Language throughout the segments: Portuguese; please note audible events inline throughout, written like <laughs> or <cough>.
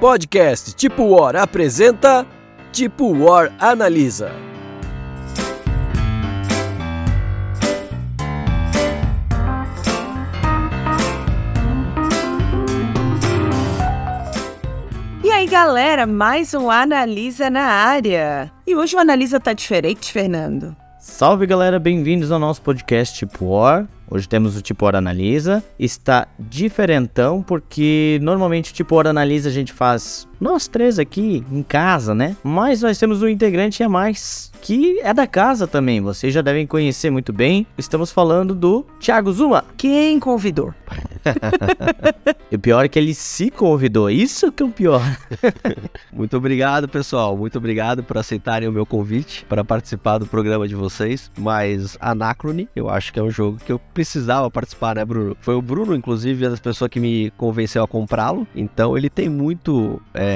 Podcast Tipo War apresenta Tipo War Analisa. E aí, galera, mais um Analisa na área. E hoje o Analisa tá diferente, Fernando. Salve galera, bem-vindos ao nosso podcast Tipo War. Hoje temos o Tipo Hora Analisa. Está diferentão porque normalmente o Tipo Hora Analisa a gente faz nós três aqui em casa, né? Mas nós temos um integrante a mais que é da casa também. Vocês já devem conhecer muito bem. Estamos falando do Thiago Zuma. Quem convidou? <laughs> e o pior é que ele se convidou. Isso que é o pior. <laughs> muito obrigado, pessoal. Muito obrigado por aceitarem o meu convite para participar do programa de vocês. Mas Anacrone, eu acho que é um jogo que eu precisava participar, né, Bruno? Foi o Bruno, inclusive, a pessoa que me convenceu a comprá-lo. Então ele tem muito. É,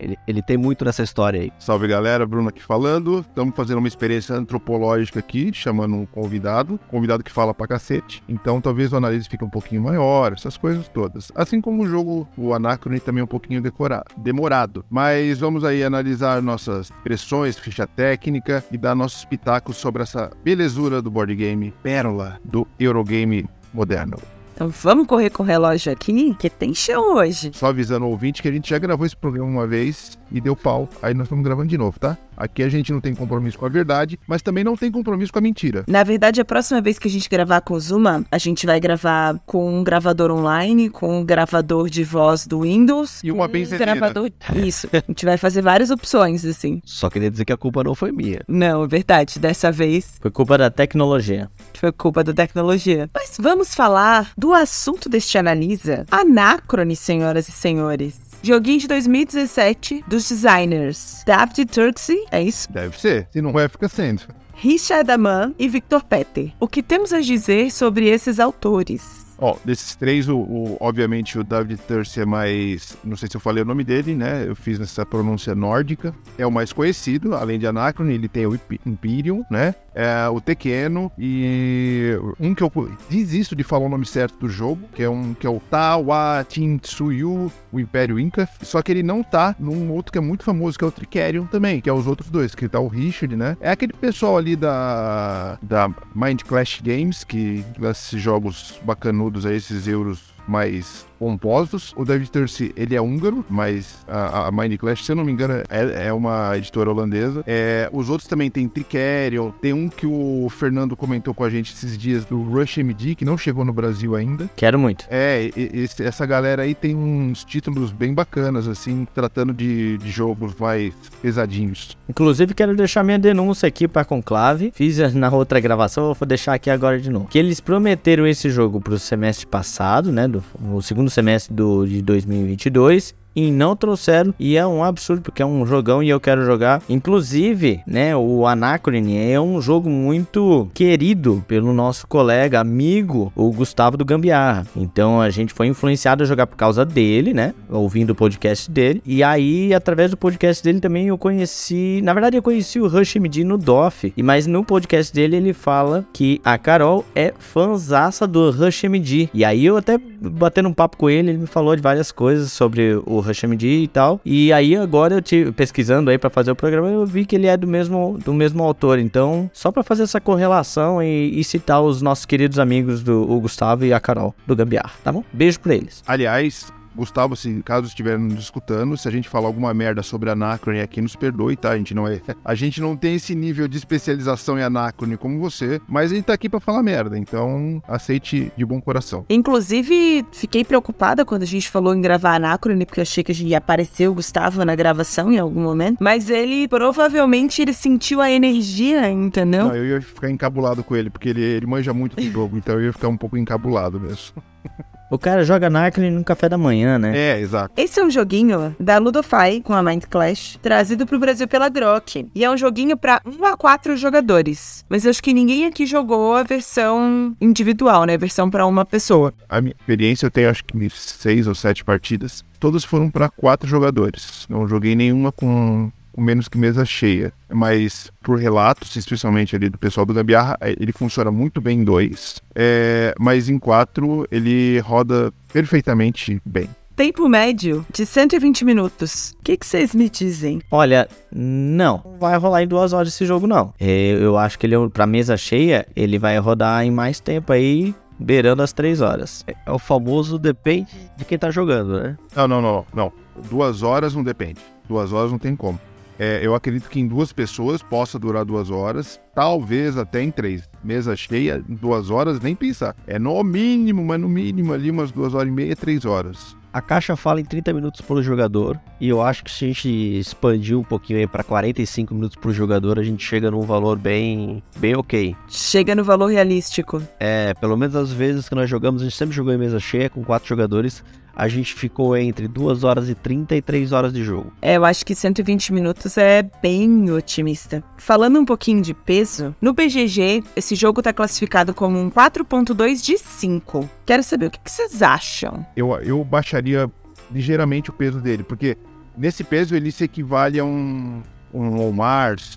ele, ele, tem muito nessa história aí. Salve galera, Bruno aqui falando. Estamos fazendo uma experiência antropológica aqui, chamando um convidado. Convidado que fala pra cacete. Então talvez o análise fique um pouquinho maior, essas coisas todas. Assim como o jogo, o Anacrone também é um pouquinho decorado, demorado. Mas vamos aí analisar nossas pressões, ficha técnica e dar nossos pitacos sobre essa belezura do board game Pérola do Eurogame game moderno. Então vamos correr com o relógio aqui, que tem chão hoje. Só avisando o ouvinte que a gente já gravou esse programa uma vez e deu pau. Aí nós estamos gravando de novo, tá? Aqui a gente não tem compromisso com a verdade, mas também não tem compromisso com a mentira. Na verdade, a próxima vez que a gente gravar com o Zuma, a gente vai gravar com um gravador online, com um gravador de voz do Windows. E uma um benzedeira. gravador. Isso. A gente vai fazer várias opções, assim. Só queria dizer que a culpa não foi minha. Não, é verdade. Dessa vez. Foi culpa da tecnologia. Foi culpa da tecnologia. Mas vamos falar do assunto deste analisa. Anacrone, senhoras e senhores. Joguinho de 2017 dos designers David Turksey, é isso? Deve ser. Se não é, fica sendo. Richard Aman e Victor Petter. O que temos a dizer sobre esses autores? Ó, desses três, o, o, obviamente o David Tursi é mais. Não sei se eu falei o nome dele, né? Eu fiz nessa pronúncia nórdica. É o mais conhecido, além de Anacron, ele tem o Imperium, né? É, o Tequeno e um que eu desisto de falar o nome certo do jogo, que é um que é o Tawatinsuyu, o Império Inca. Só que ele não tá num outro que é muito famoso, que é o Tricerion também, que é os outros dois, que tá o Richard, né? É aquele pessoal ali da, da Mind Clash Games, que esses jogos bacanudos a esses euros mais pomposos. O David Tursi, ele é húngaro, mas a, a Mind Clash, se eu não me engano, é, é uma editora holandesa. É, os outros também tem Tricerion, tem um que o Fernando comentou com a gente esses dias, do Rush MD, que não chegou no Brasil ainda. Quero muito. É, esse, essa galera aí tem uns títulos bem bacanas, assim, tratando de, de jogos mais pesadinhos. Inclusive, quero deixar minha denúncia aqui para Conclave. Fiz na outra gravação, vou deixar aqui agora de novo. Que eles prometeram esse jogo pro semestre passado, né, do, no segundo semestre do, de 2022 e não trouxeram. E é um absurdo, porque é um jogão e eu quero jogar. Inclusive, né, o Anacrone é um jogo muito querido pelo nosso colega, amigo, o Gustavo do Gambiarra. Então a gente foi influenciado a jogar por causa dele, né? Ouvindo o podcast dele. E aí, através do podcast dele também eu conheci. Na verdade, eu conheci o Rush MD no DOF. E mas no podcast dele ele fala que a Carol é fanzaça do Rush MD. E aí eu até batendo um papo com ele, ele me falou de várias coisas sobre o Rush MD e tal. E aí agora eu tive pesquisando aí para fazer o programa, eu vi que ele é do mesmo do mesmo autor. Então, só para fazer essa correlação e, e, citar os nossos queridos amigos do Gustavo e a Carol do Gambiar, tá bom? Beijo para eles. Aliás, Gustavo, se caso estiver nos escutando, se a gente falar alguma merda sobre Anacrone aqui, nos perdoe, tá? A gente não é. <laughs> A gente não tem esse nível de especialização em Anacrone como você, mas a gente tá aqui para falar merda, então aceite de bom coração. Inclusive, fiquei preocupada quando a gente falou em gravar Anacrone, porque achei que ia aparecer o Gustavo na gravação em algum momento, mas ele provavelmente ele sentiu a energia, entendeu? Não, eu ia ficar encabulado com ele, porque ele, ele manja muito do jogo, então eu ia ficar um pouco encabulado mesmo. <laughs> O cara joga Narclin no café da manhã, né? É, exato. Esse é um joguinho da Ludofy com a Mind Clash, trazido pro Brasil pela Grok. E é um joguinho para 1 a 4 jogadores. Mas eu acho que ninguém aqui jogou a versão individual, né? A versão para uma pessoa. A minha experiência, eu tenho acho que seis ou sete partidas. Todas foram para quatro jogadores. Não joguei nenhuma com com menos que mesa cheia. Mas por relatos, especialmente ali do pessoal do Gambiarra, ele funciona muito bem em dois. É, mas em quatro ele roda perfeitamente bem. tempo médio de 120 minutos. O que, vocês me dizem? Olha, não. Não vai rolar em duas horas esse jogo, não. É, Eu acho que ele, pra mesa cheia, ele vai rodar em mais tempo aí, beirando as três horas. É o famoso depende de quem tá jogando, né? Não, não, não, não. Duas horas não depende. Duas horas não tem como. É, eu acredito que em duas pessoas possa durar duas horas, talvez até em três. Mesa cheia, duas horas, nem pensar. É no mínimo, mas no mínimo ali umas duas horas e meia, três horas. A caixa fala em 30 minutos por jogador, e eu acho que se a gente expandir um pouquinho aí para 45 minutos por jogador, a gente chega num valor bem, bem ok. Chega no valor realístico. É, pelo menos as vezes que nós jogamos, a gente sempre jogou em mesa cheia com quatro jogadores, a gente ficou entre 2 horas e 30 e 3 horas de jogo. É, eu acho que 120 minutos é bem otimista. Falando um pouquinho de peso, no BGG, esse jogo tá classificado como um 4.2 de 5. Quero saber o que, que vocês acham. Eu, eu baixaria ligeiramente o peso dele, porque nesse peso ele se equivale a um, um Walmart,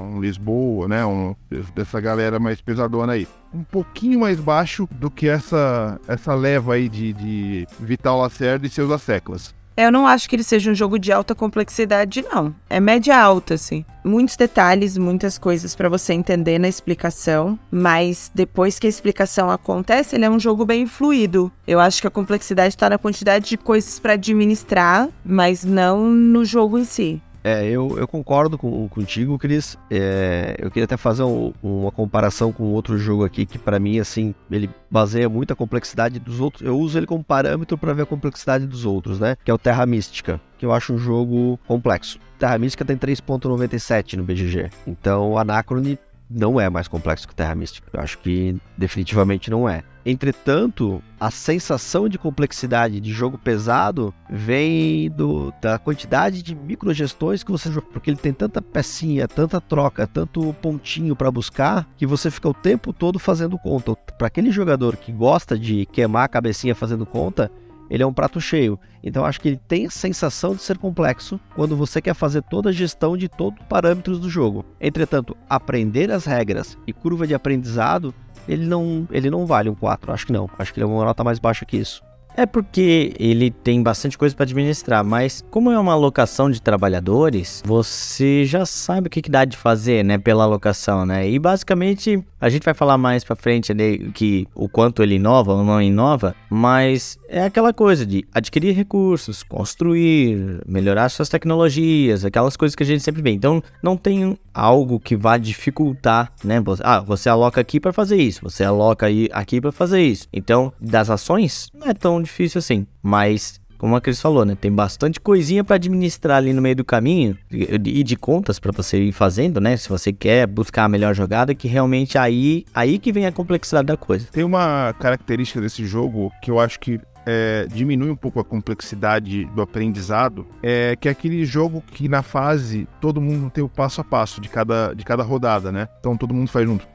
um Lisboa, né? Um, dessa galera mais pesadona aí. Um pouquinho mais baixo do que essa, essa leva aí de, de Vital Lacerda e seus asseclas. Eu não acho que ele seja um jogo de alta complexidade, não. É média alta, assim. Muitos detalhes, muitas coisas para você entender na explicação, mas depois que a explicação acontece, ele é um jogo bem fluido. Eu acho que a complexidade tá na quantidade de coisas para administrar, mas não no jogo em si. É, eu, eu concordo com, contigo, Cris. É, eu queria até fazer um- uma comparação com outro jogo aqui que, pra mim, assim, ele baseia muito a complexidade dos outros. Eu uso ele como parâmetro pra ver a complexidade dos outros, né? Que é o Terra Mística, que eu acho um jogo complexo. Terra Mística tem 3.97 no BGG. Então, o Anacrone não é mais complexo que Terra Mística. Eu acho que definitivamente não é. Entretanto, a sensação de complexidade de jogo pesado vem do, da quantidade de microgestões que você joga, porque ele tem tanta pecinha, tanta troca, tanto pontinho para buscar, que você fica o tempo todo fazendo conta. Para aquele jogador que gosta de queimar a cabecinha fazendo conta, ele é um prato cheio. Então acho que ele tem a sensação de ser complexo quando você quer fazer toda a gestão de todos os parâmetros do jogo. Entretanto, aprender as regras e curva de aprendizado, ele não, ele não vale um 4, acho que não. Acho que ele é uma nota mais baixa que isso. É porque ele tem bastante coisa para administrar, mas como é uma alocação de trabalhadores, você já sabe o que, que dá de fazer, né, pela alocação, né? E basicamente a gente vai falar mais para frente né, que o quanto ele inova ou não inova, mas é aquela coisa de adquirir recursos, construir, melhorar suas tecnologias, aquelas coisas que a gente sempre vê. Então não tem algo que vá dificultar, né? Ah, você aloca aqui para fazer isso, você aloca aqui para fazer isso. Então, das ações não é tão difícil assim, mas como a Cris falou, né? Tem bastante coisinha para administrar ali no meio do caminho e de contas para você ir fazendo, né? Se você quer buscar a melhor jogada, que realmente aí aí que vem a complexidade da coisa. Tem uma característica desse jogo que eu acho que é, diminui um pouco a complexidade do aprendizado, é que é aquele jogo que na fase todo mundo tem o passo a passo de cada, de cada rodada, né? Então todo mundo faz junto.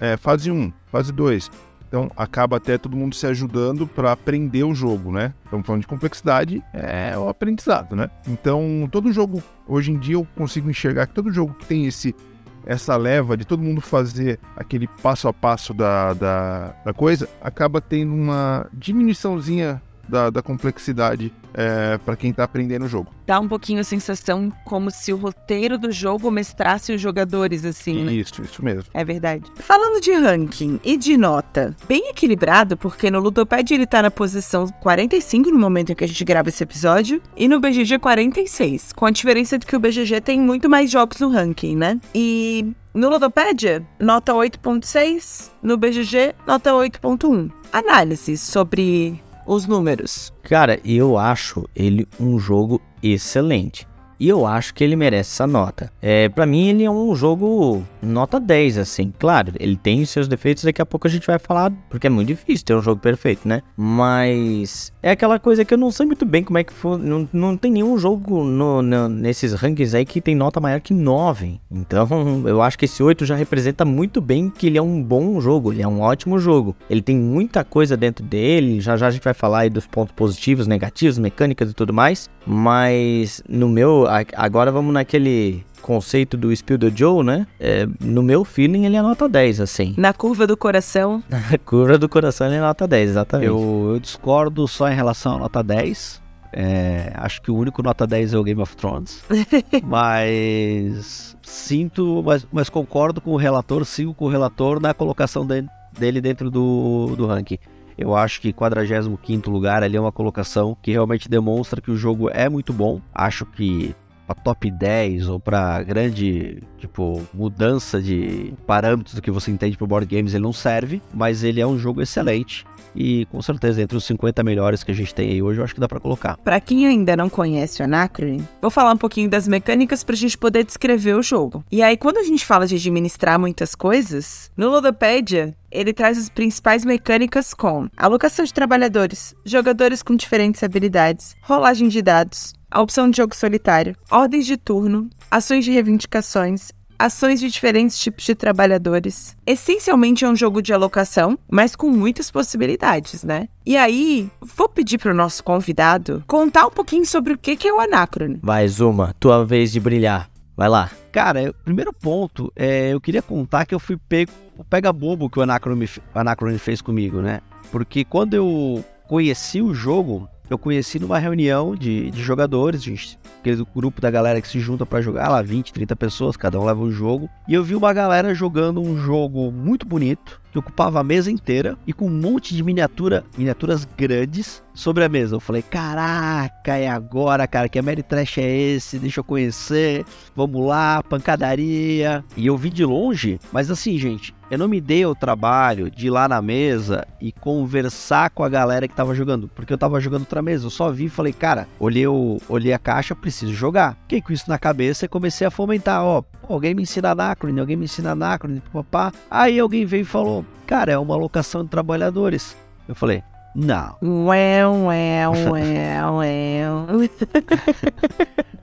É, fase 1, fase 2. Então acaba até todo mundo se ajudando para aprender o jogo, né? Estamos falando de complexidade, é o aprendizado, né? Então todo jogo, hoje em dia eu consigo enxergar que todo jogo que tem esse essa leva de todo mundo fazer aquele passo a passo da, da, da coisa, acaba tendo uma diminuiçãozinha da, da complexidade é, para quem tá aprendendo o jogo. Dá um pouquinho a sensação como se o roteiro do jogo mestrasse os jogadores, assim, né? Isso, isso mesmo. É verdade. Falando de ranking e de nota, bem equilibrado, porque no Ludopad ele tá na posição 45 no momento em que a gente grava esse episódio, e no BGG 46, com a diferença de que o BGG tem muito mais jogos no ranking, né? E no Ludopedia, nota 8.6, no BGG, nota 8.1. Análise sobre os números. Cara, eu acho ele um jogo excelente. E eu acho que ele merece essa nota. É, para mim ele é um jogo nota 10 assim. Claro, ele tem seus defeitos, daqui a pouco a gente vai falar, porque é muito difícil ter um jogo perfeito, né? Mas é aquela coisa que eu não sei muito bem como é que foi, não, não tem nenhum jogo no, no- nesses rankings aí que tem nota maior que 9. Então, <laughs> eu acho que esse 8 já representa muito bem que ele é um bom jogo, ele é um ótimo jogo. Ele tem muita coisa dentro dele, já já a gente vai falar aí dos pontos positivos, negativos, mecânicas e tudo mais. Mas no meu, a- agora vamos naquele conceito do Spill the Joe, né? É, no meu feeling ele é nota 10, assim. Na curva do coração, <laughs> A curva do coração ele é nota 10, exatamente. Eu, eu discordo só em relação à nota 10, É, acho que o único nota 10 é o Game of Thrones. <laughs> mas sinto, mas, mas concordo com o relator, sigo com o relator na colocação de, dele dentro do, do ranking. Eu acho que 45 lugar ali é uma colocação que realmente demonstra que o jogo é muito bom. Acho que para top 10 ou para grande, tipo, mudança de parâmetros do que você entende por board games, ele não serve, mas ele é um jogo excelente. E com certeza, entre os 50 melhores que a gente tem aí hoje, eu acho que dá para colocar. Para quem ainda não conhece o Anacrone, vou falar um pouquinho das mecânicas pra gente poder descrever o jogo. E aí, quando a gente fala de administrar muitas coisas, no Ludopedia, ele traz as principais mecânicas com alocação de trabalhadores, jogadores com diferentes habilidades, rolagem de dados, a opção de jogo solitário, ordens de turno, ações de reivindicações, ações de diferentes tipos de trabalhadores. Essencialmente é um jogo de alocação, mas com muitas possibilidades, né? E aí, vou pedir para o nosso convidado contar um pouquinho sobre o que é o Anacrone. Vai, Zuma, tua vez de brilhar. Vai lá. Cara, o primeiro ponto é eu queria contar que eu fui pego o pega bobo que o Anacrone, o Anacrone fez comigo, né? Porque quando eu conheci o jogo, eu conheci numa reunião de, de jogadores, gente, aquele grupo da galera que se junta para jogar, lá 20, 30 pessoas, cada um leva um jogo. E eu vi uma galera jogando um jogo muito bonito, que ocupava a mesa inteira e com um monte de miniatura, miniaturas grandes sobre a mesa. Eu falei, caraca, é agora, cara, que a Mary Trash é esse? Deixa eu conhecer. Vamos lá, pancadaria. E eu vi de longe, mas assim, gente, eu não me dei o trabalho de ir lá na mesa e conversar com a galera que tava jogando, porque eu tava jogando outra mesa. Eu só vi e falei, cara, olhei, o, olhei a caixa, preciso jogar. Fiquei com isso na cabeça e comecei a fomentar, ó, alguém me ensina Anacrone, alguém me ensina Anacrone, papá. Aí alguém veio e falou, cara, é uma alocação de trabalhadores. Eu falei, não. Ué, ué, <laughs> ué, ué.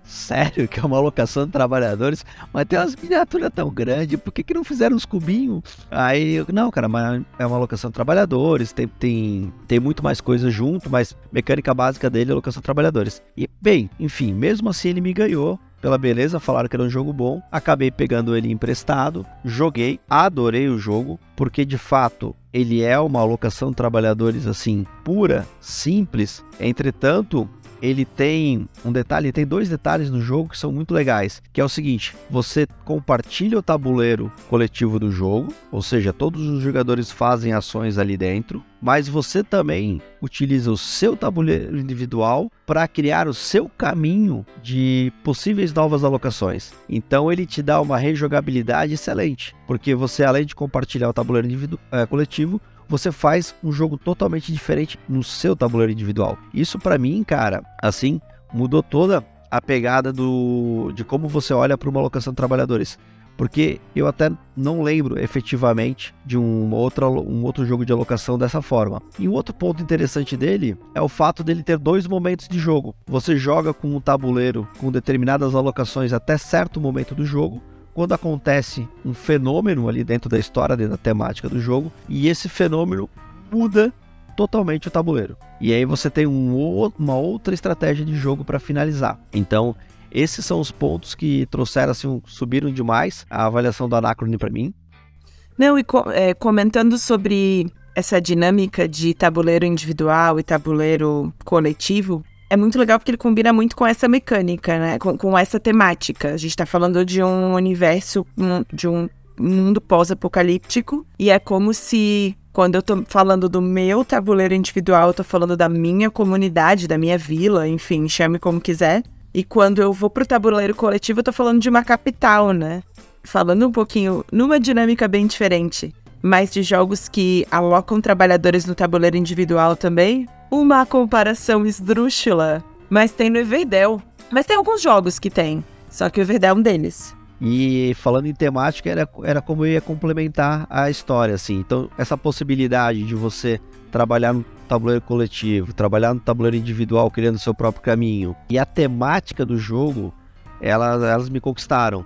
Sério que é uma alocação de trabalhadores, mas tem umas miniaturas tão grandes, por que, que não fizeram uns cubinhos? Aí, eu, não, cara, mas é uma alocação de trabalhadores, tem, tem, tem muito mais coisa junto, mas mecânica básica dele é alocação de trabalhadores. E, bem, enfim, mesmo assim ele me ganhou, pela beleza, falaram que era um jogo bom. Acabei pegando ele emprestado, joguei, adorei o jogo, porque de fato ele é uma alocação de trabalhadores assim pura, simples. Entretanto, ele tem um detalhe, tem dois detalhes no jogo que são muito legais, que é o seguinte: você compartilha o tabuleiro coletivo do jogo, ou seja, todos os jogadores fazem ações ali dentro, mas você também utiliza o seu tabuleiro individual para criar o seu caminho de possíveis novas alocações. Então ele te dá uma rejogabilidade excelente, porque você além de compartilhar o tabuleiro é, coletivo, você faz um jogo totalmente diferente no seu tabuleiro individual. Isso para mim, cara, assim, mudou toda a pegada do de como você olha para uma alocação de trabalhadores. Porque eu até não lembro efetivamente de um outro, um outro jogo de alocação dessa forma. E um outro ponto interessante dele é o fato dele ter dois momentos de jogo. Você joga com um tabuleiro com determinadas alocações até certo momento do jogo, quando acontece um fenômeno ali dentro da história, dentro da temática do jogo, e esse fenômeno muda totalmente o tabuleiro. E aí você tem um, uma outra estratégia de jogo para finalizar. Então, esses são os pontos que trouxeram assim, subiram demais a avaliação do Anacrone para mim. Não, e co é, comentando sobre essa dinâmica de tabuleiro individual e tabuleiro coletivo, é muito legal porque ele combina muito com essa mecânica, né? Com, com essa temática. A gente tá falando de um universo, de um mundo pós-apocalíptico. E é como se, quando eu tô falando do meu tabuleiro individual, eu tô falando da minha comunidade, da minha vila, enfim, chame como quiser. E quando eu vou pro tabuleiro coletivo, eu tô falando de uma capital, né? Falando um pouquinho numa dinâmica bem diferente, mas de jogos que alocam trabalhadores no tabuleiro individual também, uma comparação esdrúxula, mas tem no Everdell. Mas tem alguns jogos que tem, só que o Everdell é um deles. E falando em temática, era, era como eu ia complementar a história, assim. Então, essa possibilidade de você trabalhar no tabuleiro coletivo, trabalhar no tabuleiro individual, criando seu próprio caminho. E a temática do jogo, elas, elas me conquistaram.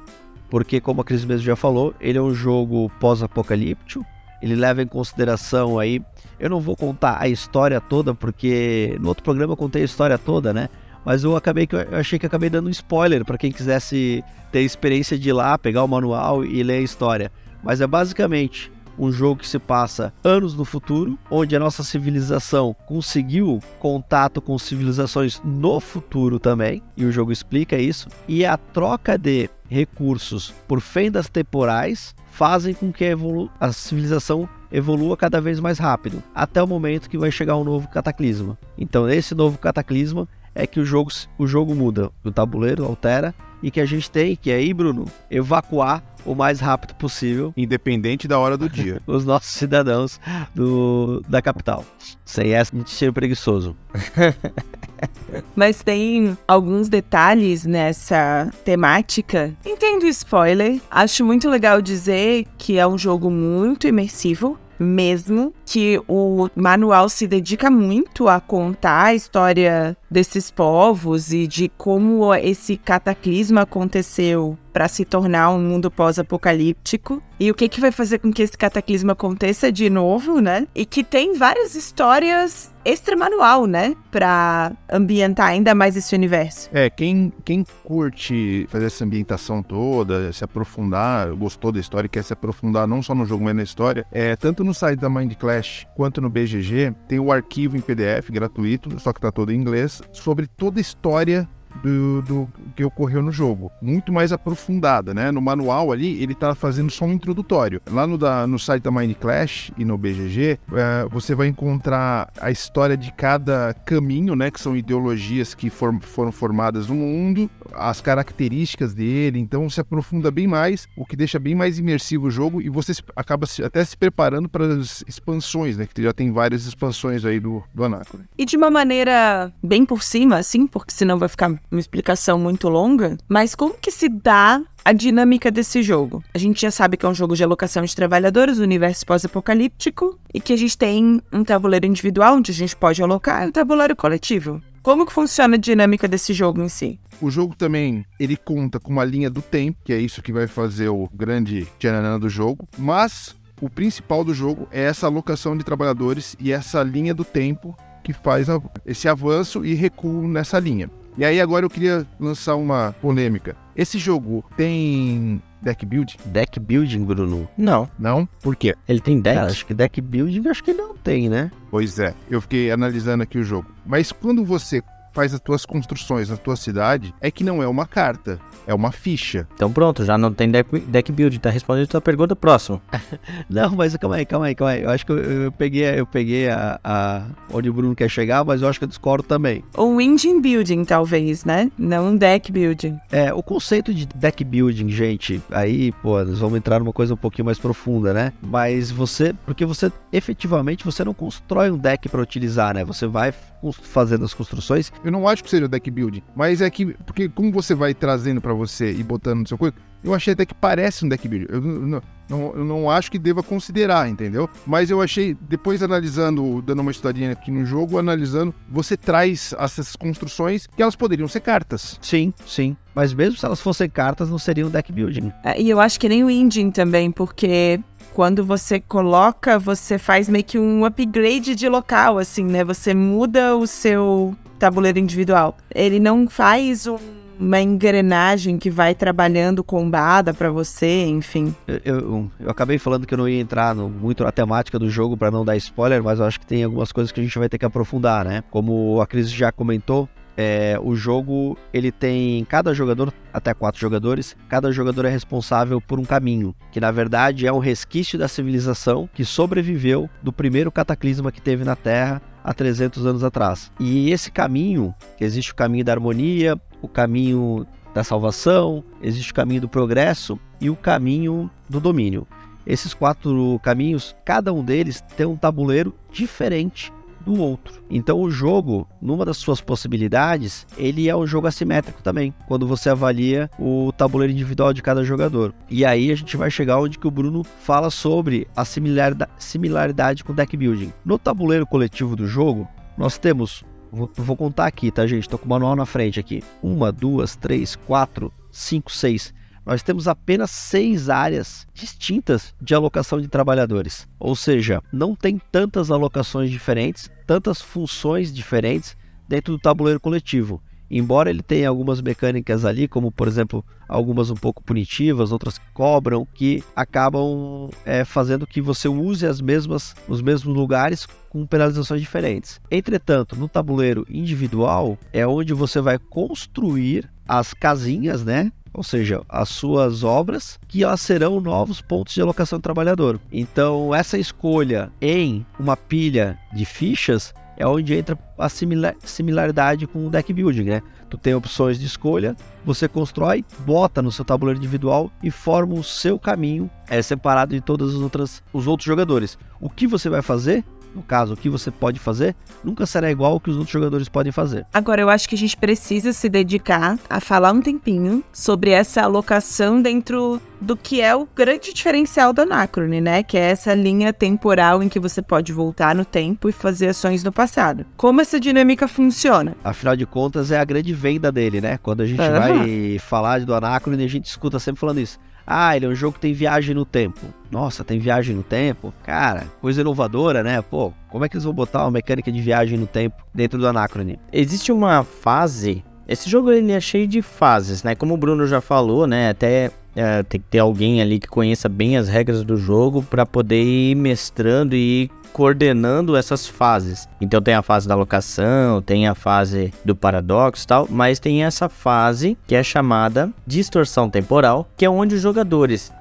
Porque, como a Cris mesmo já falou, ele é um jogo pós-apocalíptico. Ele leva em consideração aí eu não vou contar a história toda, porque no outro programa eu contei a história toda, né? Mas eu acabei que eu achei que acabei dando um spoiler para quem quisesse ter experiência de ir lá, pegar o manual e ler a história. Mas é basicamente um jogo que se passa anos no futuro, onde a nossa civilização conseguiu contato com civilizações no futuro também, e o jogo explica isso, e a troca de recursos por fendas temporais fazem com que a, a civilização evolua cada vez mais rápido, até o momento que vai chegar um novo cataclisma. Então, esse novo cataclisma é que o jogo, o jogo muda, o tabuleiro altera e que a gente tem que aí, Bruno, evacuar o mais rápido possível, independente da hora do dia, <laughs> os nossos cidadãos do, da capital. Sem essa, a gente ser preguiçoso. <laughs> Mas tem alguns detalhes nessa temática. Entendo spoiler. Acho muito legal dizer que é um jogo muito imersivo mesmo, que o manual se dedica muito a contar a história desses povos e de como esse cataclisma aconteceu para se tornar um mundo pós-apocalíptico e o que que vai fazer com que esse cataclisma aconteça de novo, né? E que tem várias histórias extra-manual, né? Pra ambientar ainda mais esse universo. É, quem, quem curte fazer essa ambientação toda, se aprofundar, gostou da história quer se aprofundar não só no jogo, mas na história, é, tanto no site da Mind Clash quanto no BGG, tem o arquivo em PDF gratuito, só que tá todo em inglês, sobre toda a história do, do, que ocorreu no jogo. Muito mais aprofundada, né? No manual ali, ele tá fazendo só um introdutório. Lá no, da, no site da Mind Clash e no BGG, é, você vai encontrar a história de cada caminho, né? Que são ideologias que for, foram formadas no mundo, as características dele. Então, se aprofunda bem mais, o que deixa bem mais imersivo o jogo e você acaba até se preparando para as expansões, né? Que já tem várias expansões aí do, do Anacron. E de uma maneira bem por cima, assim, porque senão vai ficar uma explicação muito longa, mas como que se dá a dinâmica desse jogo. A gente já sabe que é um jogo de alocação de trabalhadores, universo pós-apocalíptico, e que a gente tem um tabuleiro individual onde a gente pode alocar e um tabuleiro coletivo. Como que funciona a dinâmica desse jogo em si? O jogo também, ele conta com uma linha do tempo, que é isso que vai fazer o grande tchananã do jogo, mas o principal do jogo é essa alocação de trabalhadores e essa linha do tempo que faz esse avanço e recuo nessa linha. E aí agora eu queria lançar uma polêmica. Esse jogo tem deck building? Deck building, Bruno? Não. Não? Por quê? Ele tem deck? Cara, acho que deck building acho que não tem, né? Pois é. Eu fiquei analisando aqui o jogo. Mas quando você faz as tuas construções na tua cidade é que não é uma carta, é uma ficha. Então pronto, já não tem deck, deck build, tá respondendo a tua pergunta próximo. <laughs> não, mas calma aí, calma aí, calma aí. Eu acho que eu, eu peguei, eu peguei a, a, onde o Bruno quer chegar, mas eu acho que eu discordo também. Um engine building, talvez, né? Não um deck building. É, o conceito de deck building, gente, aí, pô, nós vamos entrar numa coisa um pouquinho mais profunda, né? Mas você, porque você efetivamente você não constrói um deck para utilizar, né? Você vai fazendo as construções eu não acho que seja deck building, mas é que, porque como você vai trazendo para você e botando no seu coisa, eu achei até que parece um deck building. Eu não, não, eu não acho que deva considerar, entendeu? Mas eu achei, depois analisando, dando uma estudadinha aqui no jogo, analisando, você traz essas construções que elas poderiam ser cartas. Sim, sim. Mas mesmo se elas fossem cartas, não seriam deck building. É, e eu acho que nem o engine também, porque quando você coloca, você faz meio que um upgrade de local, assim, né? Você muda o seu tabuleiro individual. Ele não faz um uma engrenagem que vai trabalhando combada para você, enfim. Eu, eu, eu, acabei falando que eu não ia entrar no, muito na temática do jogo para não dar spoiler, mas eu acho que tem algumas coisas que a gente vai ter que aprofundar, né? Como a Cris já comentou, é, o jogo ele tem cada jogador até quatro jogadores cada jogador é responsável por um caminho que na verdade é um resquício da civilização que sobreviveu do primeiro cataclisma que teve na Terra há 300 anos atrás. E esse caminho existe o caminho da harmonia o caminho da salvação existe o caminho do progresso e o caminho do domínio. Esses quatro caminhos cada um deles tem um tabuleiro diferente do outro. Então o jogo, numa das suas possibilidades, ele é um jogo assimétrico também, quando você avalia o tabuleiro individual de cada jogador. E aí a gente vai chegar onde que o Bruno fala sobre a similaridade, com deck building. No tabuleiro coletivo do jogo, nós temos Vou, vou, contar aqui, tá, gente? Tô com o manual na frente aqui. Uma, duas, três, quatro, cinco, seis nós temos apenas seis áreas distintas de alocação de trabalhadores. Ou seja, não tem tantas alocações diferentes, tantas funções diferentes dentro do tabuleiro coletivo. embora ele tenha algumas mecânicas ali, como por exemplo, algumas um pouco punitivas, outras que cobram, que acabam é, fazendo que você use as mesmas, os mesmos lugares com penalizações diferentes. Entretanto, no tabuleiro individual é onde você vai construir as casinhas, né? Ou seja, as suas obras, que elas serão novos pontos de alocação do trabalhador. Então, essa escolha em uma pilha de fichas é onde entra a similar, similaridade com o deck building, né? Tu tem opções de escolha, você constrói, bota no seu tabuleiro individual e forma o seu caminho é separado de todos os, outras, os outros jogadores. O que você vai fazer no caso, o que você pode fazer, nunca será igual ao que os outros jogadores podem fazer. Agora, eu acho que a gente precisa se dedicar a falar um tempinho sobre essa alocação dentro do que é o grande diferencial da Anacrone, né? Que é essa linha temporal em que você pode voltar no tempo e fazer ações no passado. Como essa dinâmica funciona? Afinal de contas, é a grande venda dele, né? Quando a gente uhum. vai falar do Anacrone, a gente escuta sempre falando isso. Ah, ele é um jogo que tem viagem no tempo. Nossa, tem viagem no tempo? Cara, coisa inovadora, né? Pô, como é que eles vão botar uma mecânica de viagem no tempo dentro do Anacrone? Existe uma fase. Esse jogo ele é cheio de fases, né? Como o Bruno já falou, né? Até é, tem que ter alguém ali que conheça bem as regras do jogo para poder ir mestrando e coordenando essas fases. Então tem a fase da locação, tem a fase do paradoxo e tal, mas tem essa fase que é chamada distorção temporal, que é onde os jogadores,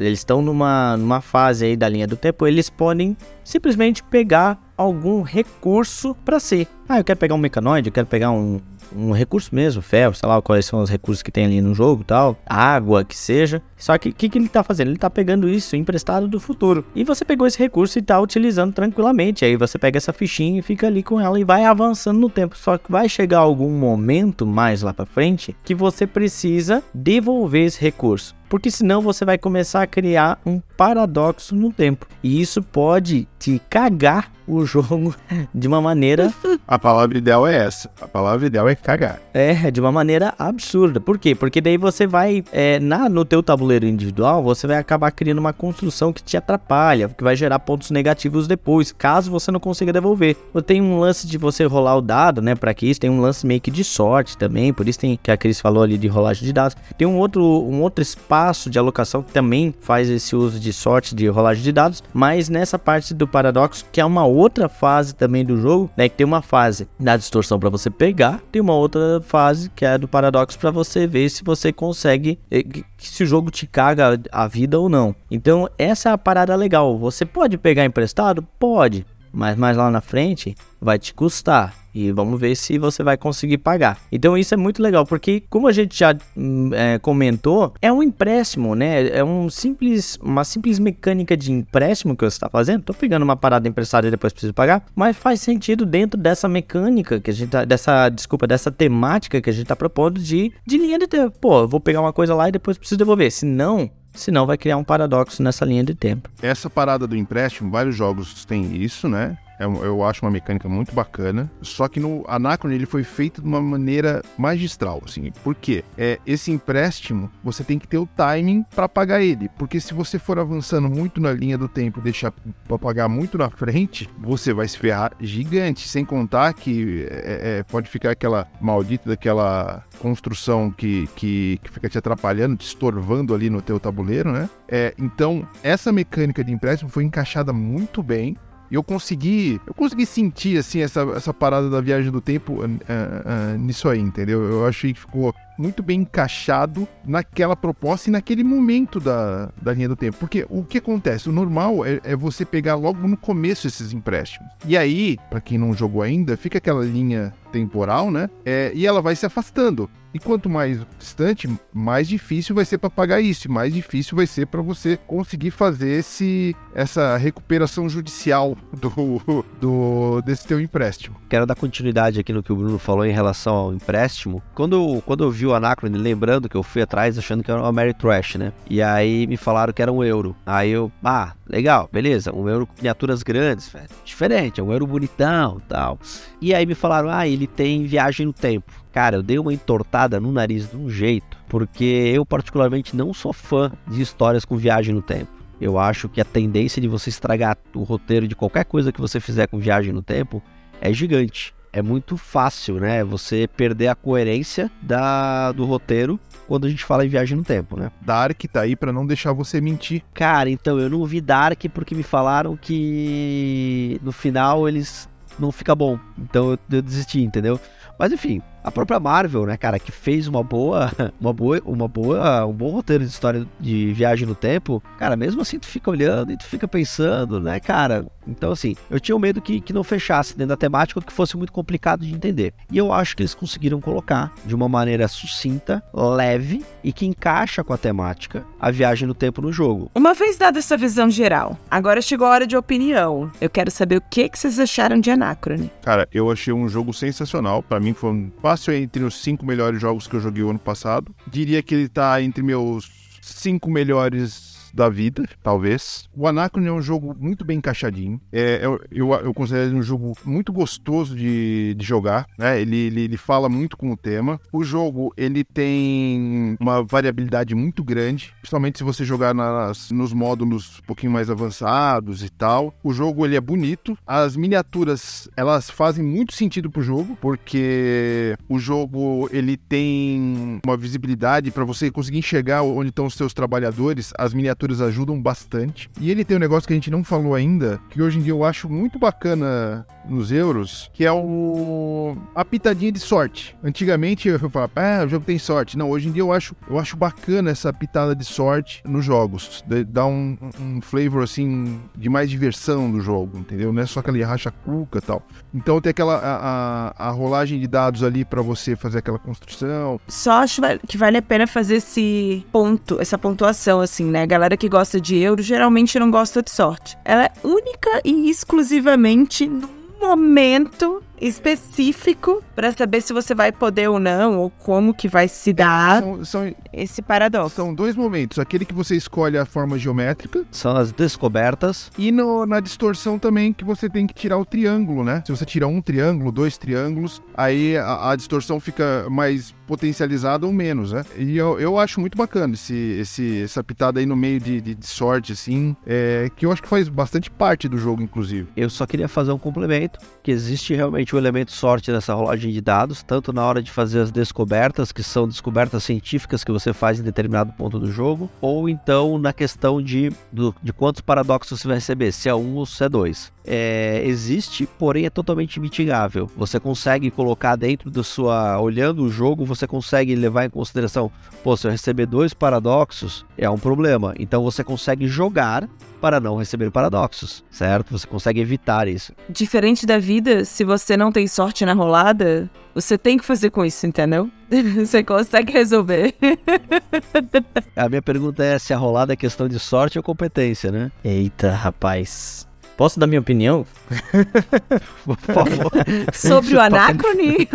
eles estão numa, numa fase aí da linha do tempo, eles podem simplesmente pegar algum recurso para si. Ah, eu quero pegar um mecanoide, eu quero pegar um, um recurso mesmo, ferro, sei lá quais são os recursos que tem ali no jogo tal, água, que seja. Só que o que, que ele tá fazendo? Ele tá pegando isso emprestado do futuro. E você pegou esse recurso e tá utilizando tranquilamente. Aí você pega essa fichinha e fica ali com ela e vai avançando no tempo. Só que vai chegar algum momento mais lá para frente que você precisa devolver esse recurso porque senão você vai começar a criar um paradoxo no tempo. E isso pode te cagar o jogo <laughs> de uma maneira. A palavra ideal é essa. A palavra ideal é cagar. É, de uma maneira absurda. Por quê? Porque daí você vai, é, na, no teu tabuleiro individual, você vai acabar criando uma construção que te atrapalha, que vai gerar pontos negativos depois, caso você não consiga devolver. Tem um lance de você rolar o dado, né? Para que isso tem um lance meio que de sorte também, por isso tem que a Cris falou ali de rolagem de dados. Tem um outro, um outro espaço espaço de alocação que também faz esse uso de sorte de rolagem de dados, mas nessa parte do paradoxo, que é uma outra fase também do jogo, né, que tem uma fase da distorção para você pegar, tem uma outra fase que é do paradoxo para você ver se você consegue eh, se o jogo te caga a vida ou não. Então, essa é a parada legal. Você pode pegar emprestado? Pode, mas mais lá na frente vai te custar e vamos ver se você vai conseguir pagar. Então isso é muito legal, porque como a gente já hum, é, comentou, é um empréstimo, né? É um simples, uma simples mecânica de empréstimo que você está fazendo. Tô pegando uma parada emprestada e depois preciso pagar, mas faz sentido dentro dessa mecânica que a gente tá, dessa, desculpa, dessa temática que a gente tá propondo de, de linha de tempo. Pô, vou pegar uma coisa lá e depois preciso devolver. Se não, senão vai criar um paradoxo nessa linha de tempo. Essa parada do empréstimo, vários jogos têm isso, né? É eu acho uma mecânica muito bacana. Só que no Anacron ele foi feito de uma maneira magistral, assim. Por quê? É, esse empréstimo, você tem que ter o timing para pagar ele. Porque se você for avançando muito na linha do tempo e deixar para pagar muito na frente, você vai se ferrar gigante. Sem contar que é, é, pode ficar aquela maldita daquela construção que, que, que, fica te atrapalhando, te estorvando ali no teu tabuleiro, né? É, então, essa mecânica de empréstimo foi encaixada muito bem e eu consegui, eu consegui sentir assim essa, essa parada da viagem do tempo uh, uh, nisso aí, entendeu? Eu achei que ficou muito bem encaixado naquela proposta e naquele momento da, da linha do tempo. Porque o que acontece? O normal é, é você pegar logo no começo esses empréstimos. E aí, para quem não jogou ainda, fica aquela linha temporal, né? É, e ela vai se afastando. E quanto mais distante, mais difícil vai ser para pagar isso, mais difícil vai ser para você conseguir fazer esse, essa recuperação judicial do, <laughs> do desse teu empréstimo. Quero dar continuidade aqui no que o Bruno falou em relação ao empréstimo. Quando, quando eu vi o Anacrone, lembrando que eu fui atrás achando que era uma Mary Trash, né? E aí me falaram que era um euro. Aí eu, ah, legal, beleza, um euro com miniaturas grandes, velho. Diferente, é um euro bonitão tal. E aí me falaram, ah, ele tem viagem no tempo. Cara, eu dei uma entortada no nariz de um jeito, porque eu particularmente não sou fã de histórias com viagem no tempo. Eu acho que a tendência de você estragar o roteiro de qualquer coisa que você fizer com viagem no tempo é gigante. é muito fácil, né? Você perder a coerência da, do roteiro quando a gente fala em viagem no tempo, né? Dark tá aí pra não deixar você mentir. Cara, então eu não vi Dark porque me falaram que no final eles não fica bom. Então eu, eu desisti, entendeu? Mas enfim, a própria Marvel, né, cara, que fez uma boa, <laughs> uma boa, uma boa, um bom roteiro de história de viagem no tempo, cara, mesmo assim tu fica olhando e tu fica pensando, né, cara? Então assim, eu tinha medo que, que não fechasse dentro da temática ou que fosse muito complicado de entender. E eu acho que eles conseguiram colocar de uma maneira sucinta, leve e que encaixa com a temática a viagem no tempo no jogo. Uma vez dada essa visão geral, agora chegou a hora de opinião. Eu quero saber o que, que vocês acharam de Anacrone. Cara, eu achei um jogo sensacional. Para mim foi um fácil entre os cinco melhores jogos que eu joguei o ano passado. Diria que ele tá entre meus cinco melhores da vida, talvez. O Anacron é um jogo muito bem encaixadinho. É, eu, eu, eu considero ele um jogo muito gostoso de, de jogar, né? Ele, ele, ele fala muito com o tema. O jogo, ele tem uma variabilidade muito grande, principalmente se você jogar nas, nos módulos um pouquinho mais avançados e tal. O jogo, ele é bonito. As miniaturas, elas fazem muito sentido pro jogo, porque o jogo, ele tem uma visibilidade para você conseguir enxergar onde estão os seus trabalhadores. As miniaturas miniaturas ajudam bastante. E ele tem um negócio que a gente não falou ainda, que hoje em dia eu acho muito bacana nos euros, que é o a pitadinha de sorte. Antigamente eu falava, ah, o jogo tem sorte. Não, hoje em dia eu acho, eu acho bacana essa pitada de sorte nos jogos. Dá um, um flavor assim de mais diversão do jogo, entendeu? Não é só aquele racha-cuca e tal. Então tem aquela a, a, a rolagem de dados ali para você fazer aquela construção. Só acho que vale a pena fazer esse ponto, essa pontuação assim, né? galera galera que gosta de euro geralmente não gosta de sorte. Ela é única e exclusivamente no momento específico para saber se você vai poder ou não, ou como que vai se dar são, são, esse paradoxo. São dois momentos. Aquele que você escolhe a forma geométrica. São as descobertas. E no, na distorção também que você tem que tirar o triângulo, né? Se você tira um triângulo, dois triângulos, aí a, a distorção fica mais potencializada ou menos, né? E eu, eu acho muito bacana esse, esse, essa pitada aí no meio de, de, de sorte, assim, é, que eu acho que faz bastante parte do jogo, inclusive. Eu só queria fazer um complemento, que existe realmente o elemento sorte nessa rolagem de dados, tanto na hora de fazer as descobertas, que são descobertas científicas que você faz em determinado ponto do jogo, ou então na questão de, do, de quantos paradoxos você vai receber, se é um ou se é dois. É, existe, porém é totalmente mitigável. Você consegue colocar dentro da sua. Olhando o jogo, você consegue levar em consideração: pô, se eu receber dois paradoxos, é um problema. Então você consegue jogar para não receber paradoxos, certo? Você consegue evitar isso. Diferente da vida, se você não tem sorte na rolada, você tem que fazer com isso, entendeu? <laughs> Você consegue resolver. <laughs> a minha pergunta é se a rolada é questão de sorte ou competência, né? Eita, rapaz. Posso dar minha opinião? <laughs> Por favor. Sobre o anacrone?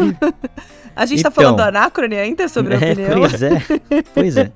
A gente então, tá falando do anacrone ainda sobre a é, opinião? Pois é, pois é.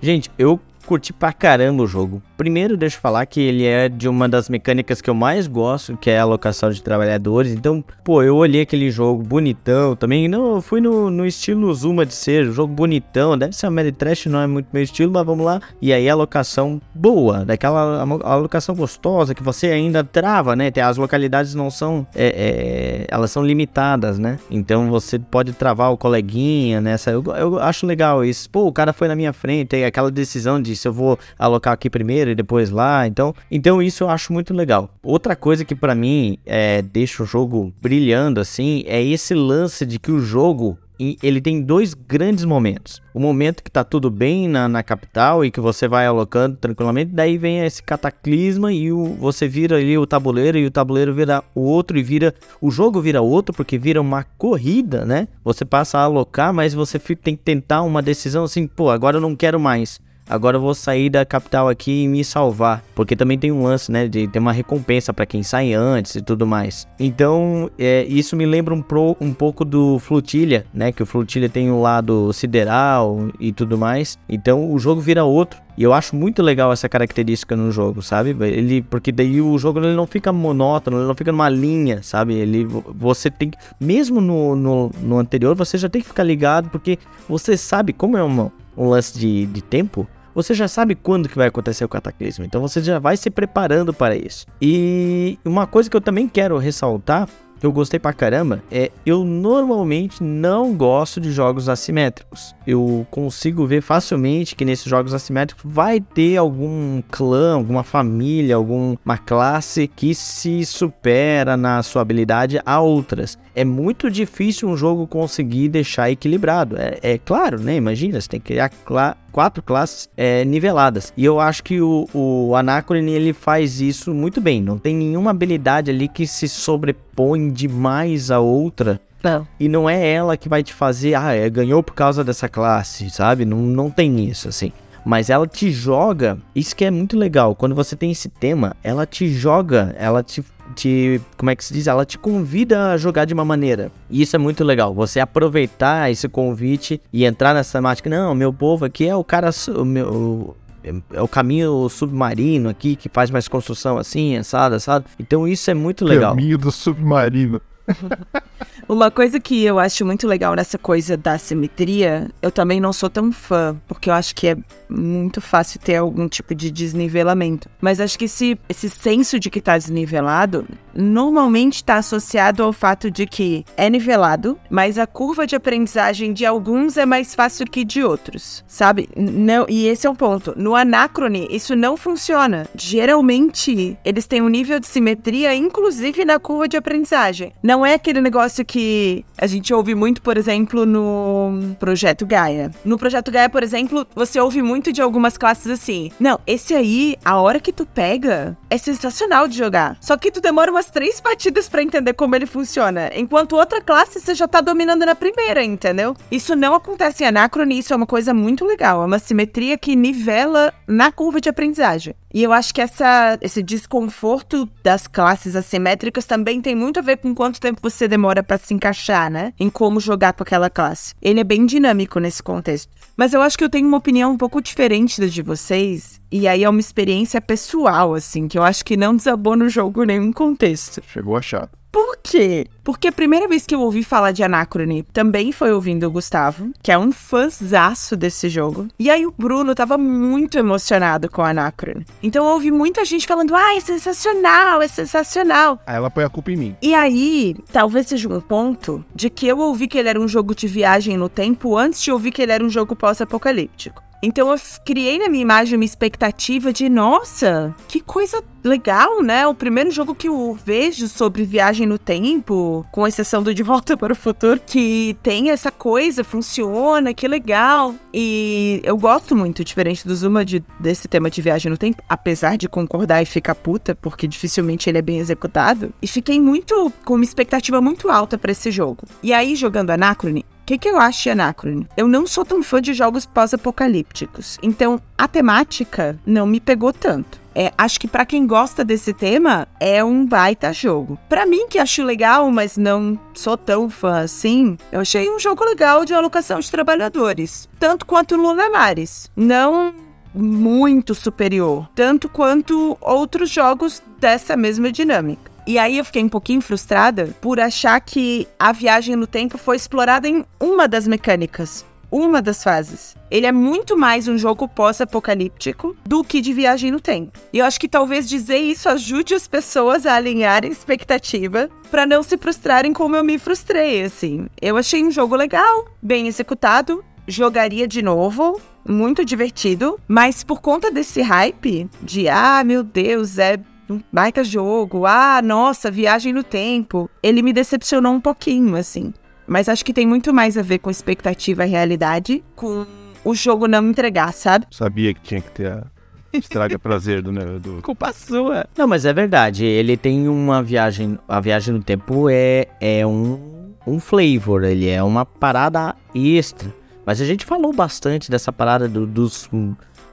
Gente, eu curti pra caramba o jogo. Primeiro, deixa eu falar que ele é de uma das mecânicas que eu mais gosto, que é a alocação de trabalhadores. Então, pô, eu olhei aquele jogo bonitão também. Não, eu fui no, no estilo Zuma de ser, jogo bonitão. Deve ser uma Trash, não é muito meu estilo, mas vamos lá. E aí a alocação boa, daquela alocação gostosa que você ainda trava, né? As localidades não são. É, é, elas são limitadas, né? Então você pode travar o coleguinha nessa. Eu, eu acho legal isso. Pô, o cara foi na minha frente, aquela decisão de se eu vou alocar aqui primeiro e depois lá. Então, então isso eu acho muito legal. Outra coisa que para mim é, deixa o jogo brilhando assim é esse lance de que o jogo ele tem dois grandes momentos. O momento que tá tudo bem na, na capital e que você vai alocando tranquilamente, daí vem esse cataclisma e o, você vira ali o tabuleiro e o tabuleiro vira o outro e vira. O jogo vira outro porque vira uma corrida, né? Você passa a alocar, mas você tem que tentar uma decisão assim, pô, agora eu não quero mais agora eu vou sair da capital aqui e me salvar. Porque também tem um lance, né? De ter uma recompensa para quem sai antes e tudo mais. Então, é, isso me lembra um, pro, um pouco do Flutilha, né? Que o Flutilha tem um lado sideral e tudo mais. Então, o jogo vira outro. E eu acho muito legal essa característica no jogo, sabe? Ele, porque daí o jogo ele não fica monótono, ele não fica numa linha, sabe? Ele, você tem mesmo no, no, no anterior, você já tem que ficar ligado, porque você sabe como é uma, um lance de, de tempo você já sabe quando que vai acontecer o cataclismo, então você já vai se preparando para isso. E uma coisa que eu também quero ressaltar que eu gostei pra caramba é eu normalmente não gosto de jogos assimétricos. Eu consigo ver facilmente que nesses jogos assimétricos vai ter algum clã, alguma família, alguma classe que se supera na sua habilidade a outras. É muito difícil um jogo conseguir deixar equilibrado. É, é claro, né? Imagina, você tem que criar quatro classes é, niveladas. E eu acho que o, o Anacrone ele faz isso muito bem. Não tem nenhuma habilidade ali que se sobrepõe demais a outra. Não. E não é ela que vai te fazer, ah, é, ganhou por causa dessa classe, sabe? Não, não tem isso, assim. Mas ela te joga, isso que é muito legal. Quando você tem esse tema, ela te joga, ela te te, como é que se diz? Ela te convida a jogar de uma maneira. E isso é muito legal. Você aproveitar esse convite e entrar nessa temática. Não, meu povo aqui é o cara, o meu, é o caminho submarino aqui que faz mais construção assim, assado, assado. Então isso é muito legal. Caminho do submarino. <laughs> Uma coisa que eu acho muito legal nessa coisa da simetria, eu também não sou tão fã, porque eu acho que é muito fácil ter algum tipo de desnivelamento. Mas acho que esse, esse senso de que tá desnivelado normalmente está associado ao fato de que é nivelado, mas a curva de aprendizagem de alguns é mais fácil que de outros, sabe? Não, e esse é o ponto. No Anacrone, isso não funciona. Geralmente, eles têm um nível de simetria, inclusive na curva de aprendizagem. Não é aquele negócio que a gente ouve muito, por exemplo, no Projeto Gaia. No Projeto Gaia, por exemplo, você ouve muito de algumas classes assim. Não, esse aí, a hora que tu pega, é sensacional de jogar. Só que tu demora umas três partidas para entender como ele funciona. Enquanto outra classe você já tá dominando na primeira, entendeu? Isso não acontece em Anacrone, isso é uma coisa muito legal. É uma simetria que nivela na curva de aprendizagem. E eu acho que essa, esse desconforto das classes assimétricas também tem muito a ver com quanto tempo você demora para se encaixar, né? Em como jogar com aquela classe. Ele é bem dinâmico nesse contexto. Mas eu acho que eu tenho uma opinião um pouco diferente da de vocês. E aí é uma experiência pessoal, assim, que eu acho que não desabou no jogo nenhum contexto. Chegou a chato. Por quê? Porque a primeira vez que eu ouvi falar de Anacrone também foi ouvindo o Gustavo, que é um fãzaço desse jogo. E aí o Bruno tava muito emocionado com Anacrone. Então eu ouvi muita gente falando: ah, é sensacional, é sensacional. Aí ela põe a culpa em mim. E aí, talvez seja um ponto de que eu ouvi que ele era um jogo de viagem no tempo antes de ouvir que ele era um jogo pós-apocalíptico. Então eu criei na minha imagem uma expectativa de, nossa, que coisa legal, né? O primeiro jogo que eu vejo sobre viagem no tempo, com exceção do De Volta para o Futuro, que tem essa coisa, funciona, que legal. E eu gosto muito, diferente do Zuma, de, desse tema de viagem no tempo, apesar de concordar e ficar puta, porque dificilmente ele é bem executado. E fiquei muito, com uma expectativa muito alta para esse jogo. E aí, jogando Anacrone, que, que eu acho de Anacrone? Eu não sou tão fã de jogos pós-apocalípticos, então a temática não me pegou tanto. É, acho que para quem gosta desse tema é um baita jogo. Para mim que acho legal, mas não sou tão fã assim, eu achei um jogo legal de alocação de trabalhadores, tanto quanto Lunamares. Não muito superior, tanto quanto outros jogos dessa mesma dinâmica. E aí eu fiquei um pouquinho frustrada por achar que a viagem no tempo foi explorada em uma das mecânicas, uma das fases. Ele é muito mais um jogo pós-apocalíptico do que de viagem no tempo. E eu acho que talvez dizer isso ajude as pessoas a alinharem expectativa para não se frustrarem como eu me frustrei, assim. Eu achei um jogo legal, bem executado, jogaria de novo, muito divertido, mas por conta desse hype de ah, meu Deus, é um baita jogo, ah, nossa, viagem no tempo. Ele me decepcionou um pouquinho, assim. Mas acho que tem muito mais a ver com expectativa e realidade, com o jogo não entregar, sabe? Sabia que tinha que ter a estraga prazer do, né, do... Culpa sua. Não, mas é verdade. Ele tem uma viagem. A viagem no tempo é, é um, um flavor, ele é uma parada extra. Mas a gente falou bastante dessa parada do, dos,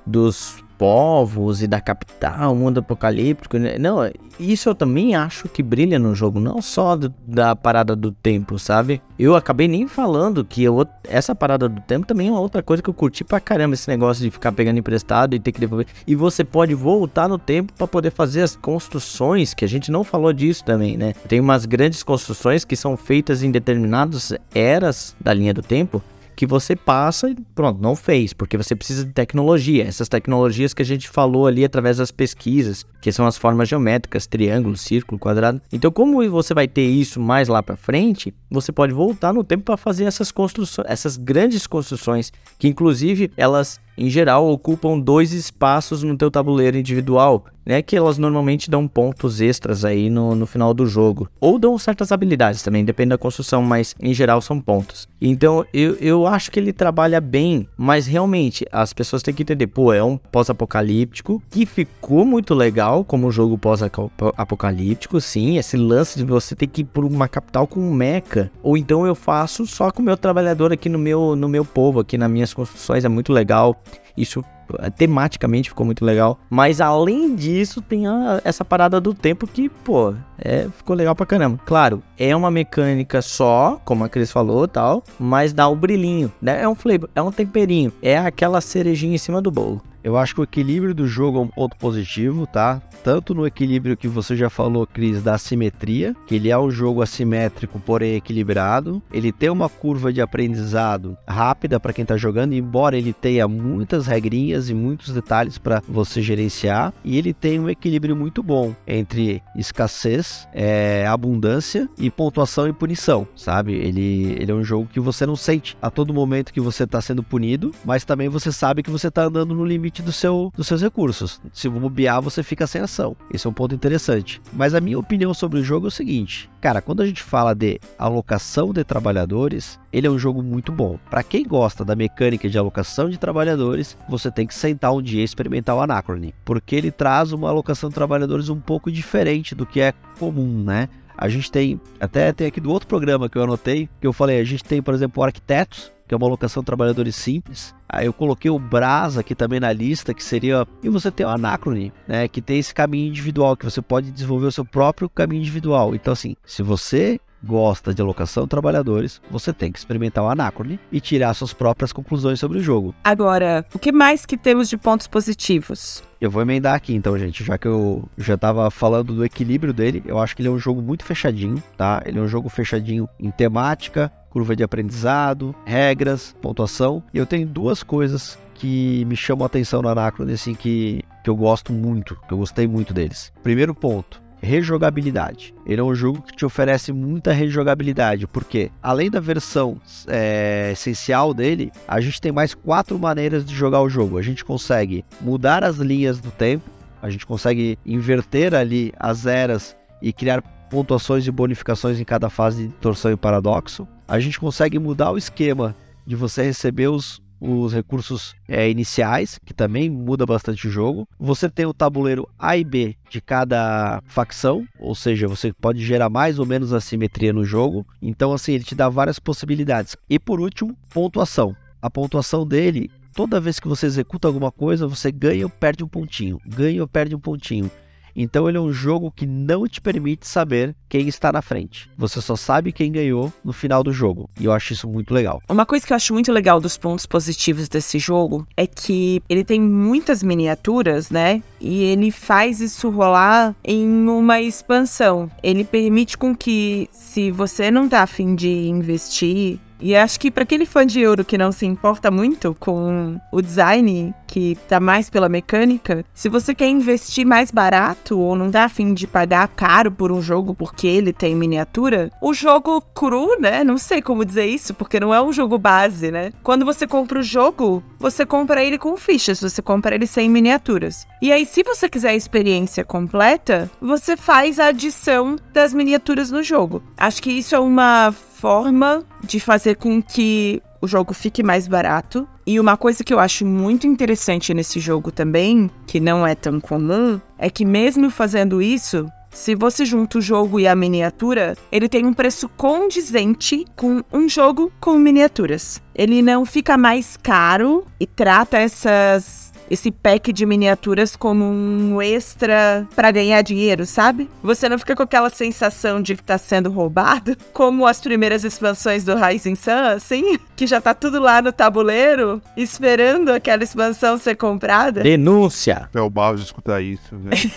dos povos e da capital, mundo apocalíptico. Né? Não, isso eu também acho que brilha no jogo, não só do, da parada do tempo, sabe? Eu acabei nem falando que eu, essa parada do tempo também é uma outra coisa que eu curti pra caramba, esse negócio de ficar pegando emprestado e ter que devolver. E você pode voltar no tempo para poder fazer as construções, que a gente não falou disso também, né? Tem umas grandes construções que são feitas em determinadas eras da linha do tempo que você passa e pronto, não fez, porque você precisa de tecnologia. Essas tecnologias que a gente falou ali através das pesquisas, que são as formas geométricas, triângulo, círculo, quadrado. Então, como você vai ter isso mais lá para frente, você pode voltar no tempo para fazer essas construções, essas grandes construções, que inclusive elas em geral ocupam dois espaços no teu tabuleiro individual, né? Que elas normalmente dão pontos extras aí no, no final do jogo. Ou dão certas habilidades também, depende da construção, mas em geral são pontos. Então eu, eu acho que ele trabalha bem, mas realmente as pessoas têm que entender, pô, é um pós-apocalíptico que ficou muito legal como jogo pós-apocalíptico, sim. Esse lance de você ter que ir por uma capital com um mecha. Ou então eu faço só com o meu trabalhador aqui no meu, no meu povo, aqui nas minhas construções, é muito legal. Isso eh, tematicamente ficou muito legal. Mas além disso, tem a, essa parada do tempo que, pô, é, ficou legal pra caramba. Claro, é uma mecânica só, como a Cris falou tal, mas dá o brilhinho, né? É um flavor, é um temperinho, é aquela cerejinha em cima do bolo. Eu acho que o equilíbrio do jogo é um ponto positivo, tá? Tanto no equilíbrio que você já falou, Cris, da assimetria, que ele é um jogo assimétrico, porém equilibrado. Ele tem uma curva de aprendizado rápida para quem tá jogando, embora ele tenha muitas regrinhas e muitos detalhes para você gerenciar. E ele tem um equilíbrio muito bom entre escassez, é, abundância e pontuação e punição, sabe? Ele, ele é um jogo que você não sente a todo momento que você tá sendo punido, mas também você sabe que você tá andando no limite limite do seu, dos seus recursos. Se bobear, você fica sem ação. Esse é um ponto interessante. Mas a minha opinião sobre o jogo é o seguinte: cara, quando a gente fala de alocação de trabalhadores, ele é um jogo muito bom. Para quem gosta da mecânica de alocação de trabalhadores, você tem que sentar um dia e experimentar o Anachrony, porque ele traz uma alocação de trabalhadores um pouco diferente do que é comum, né? A gente tem, até tem aqui do outro programa que eu anotei, que eu falei, a gente tem, por exemplo, arquitetos, que é uma alocação de trabalhadores simples. Aí eu coloquei o Brasa aqui também na lista, que seria. E você tem o Anacrone, né? Que tem esse caminho individual, que você pode desenvolver o seu próprio caminho individual. Então, assim, se você gosta de alocação de trabalhadores, você tem que experimentar o Anacrone e tirar suas próprias conclusões sobre o jogo. Agora, o que mais que temos de pontos positivos? Eu vou emendar aqui então, gente, já que eu já estava falando do equilíbrio dele, eu acho que ele é um jogo muito fechadinho, tá? Ele é um jogo fechadinho em temática, curva de aprendizado, regras, pontuação. E eu tenho duas coisas que me chamam a atenção no Anacron, assim, que, que eu gosto muito, que eu gostei muito deles. Primeiro ponto, rejogabilidade. Ele é um jogo que te oferece muita rejogabilidade, porque além da versão é, essencial dele, a gente tem mais quatro maneiras de jogar o jogo. A gente consegue mudar as linhas do tempo, a gente consegue inverter ali as eras e criar pontuações e bonificações em cada fase de torção e paradoxo. A gente consegue mudar o esquema de você receber os, os recursos é, iniciais, que também muda bastante o jogo. Você tem o tabuleiro A e B de cada facção, ou seja, você pode gerar mais ou menos assimetria no jogo. Então, assim, ele te dá várias possibilidades. E por último, pontuação. A pontuação dele, toda vez que você executa alguma coisa, você ganha ou perde um pontinho, ganha ou perde um pontinho. Então ele é um jogo que não te permite saber quem está na frente. Você só sabe quem ganhou no final do jogo. E eu acho isso muito legal. Uma coisa que eu acho muito legal dos pontos positivos desse jogo é que ele tem muitas miniaturas, né? E ele faz isso rolar em uma expansão. Ele permite com que, se você não tá afim de investir e acho que para aquele fã de euro que não se importa muito com o design, que tá mais pela mecânica, se você quer investir mais barato ou não tá afim de pagar caro por um jogo porque ele tem miniatura, o jogo cru, né? Não sei como dizer isso, porque não é um jogo base, né? Quando você compra o jogo, você compra ele com fichas, você compra ele sem miniaturas. E aí, se você quiser a experiência completa, você faz a adição das miniaturas no jogo. Acho que isso é uma forma de fazer com que o jogo fique mais barato. E uma coisa que eu acho muito interessante nesse jogo também, que não é tão comum, é que mesmo fazendo isso, se você junta o jogo e a miniatura, ele tem um preço condizente com um jogo com miniaturas. Ele não fica mais caro e trata essas esse pack de miniaturas como um extra para ganhar dinheiro, sabe? Você não fica com aquela sensação de que tá sendo roubado, como as primeiras expansões do Rising Sun, assim, que já tá tudo lá no tabuleiro, esperando aquela expansão ser comprada. Denúncia! É o Barros escutar isso, velho.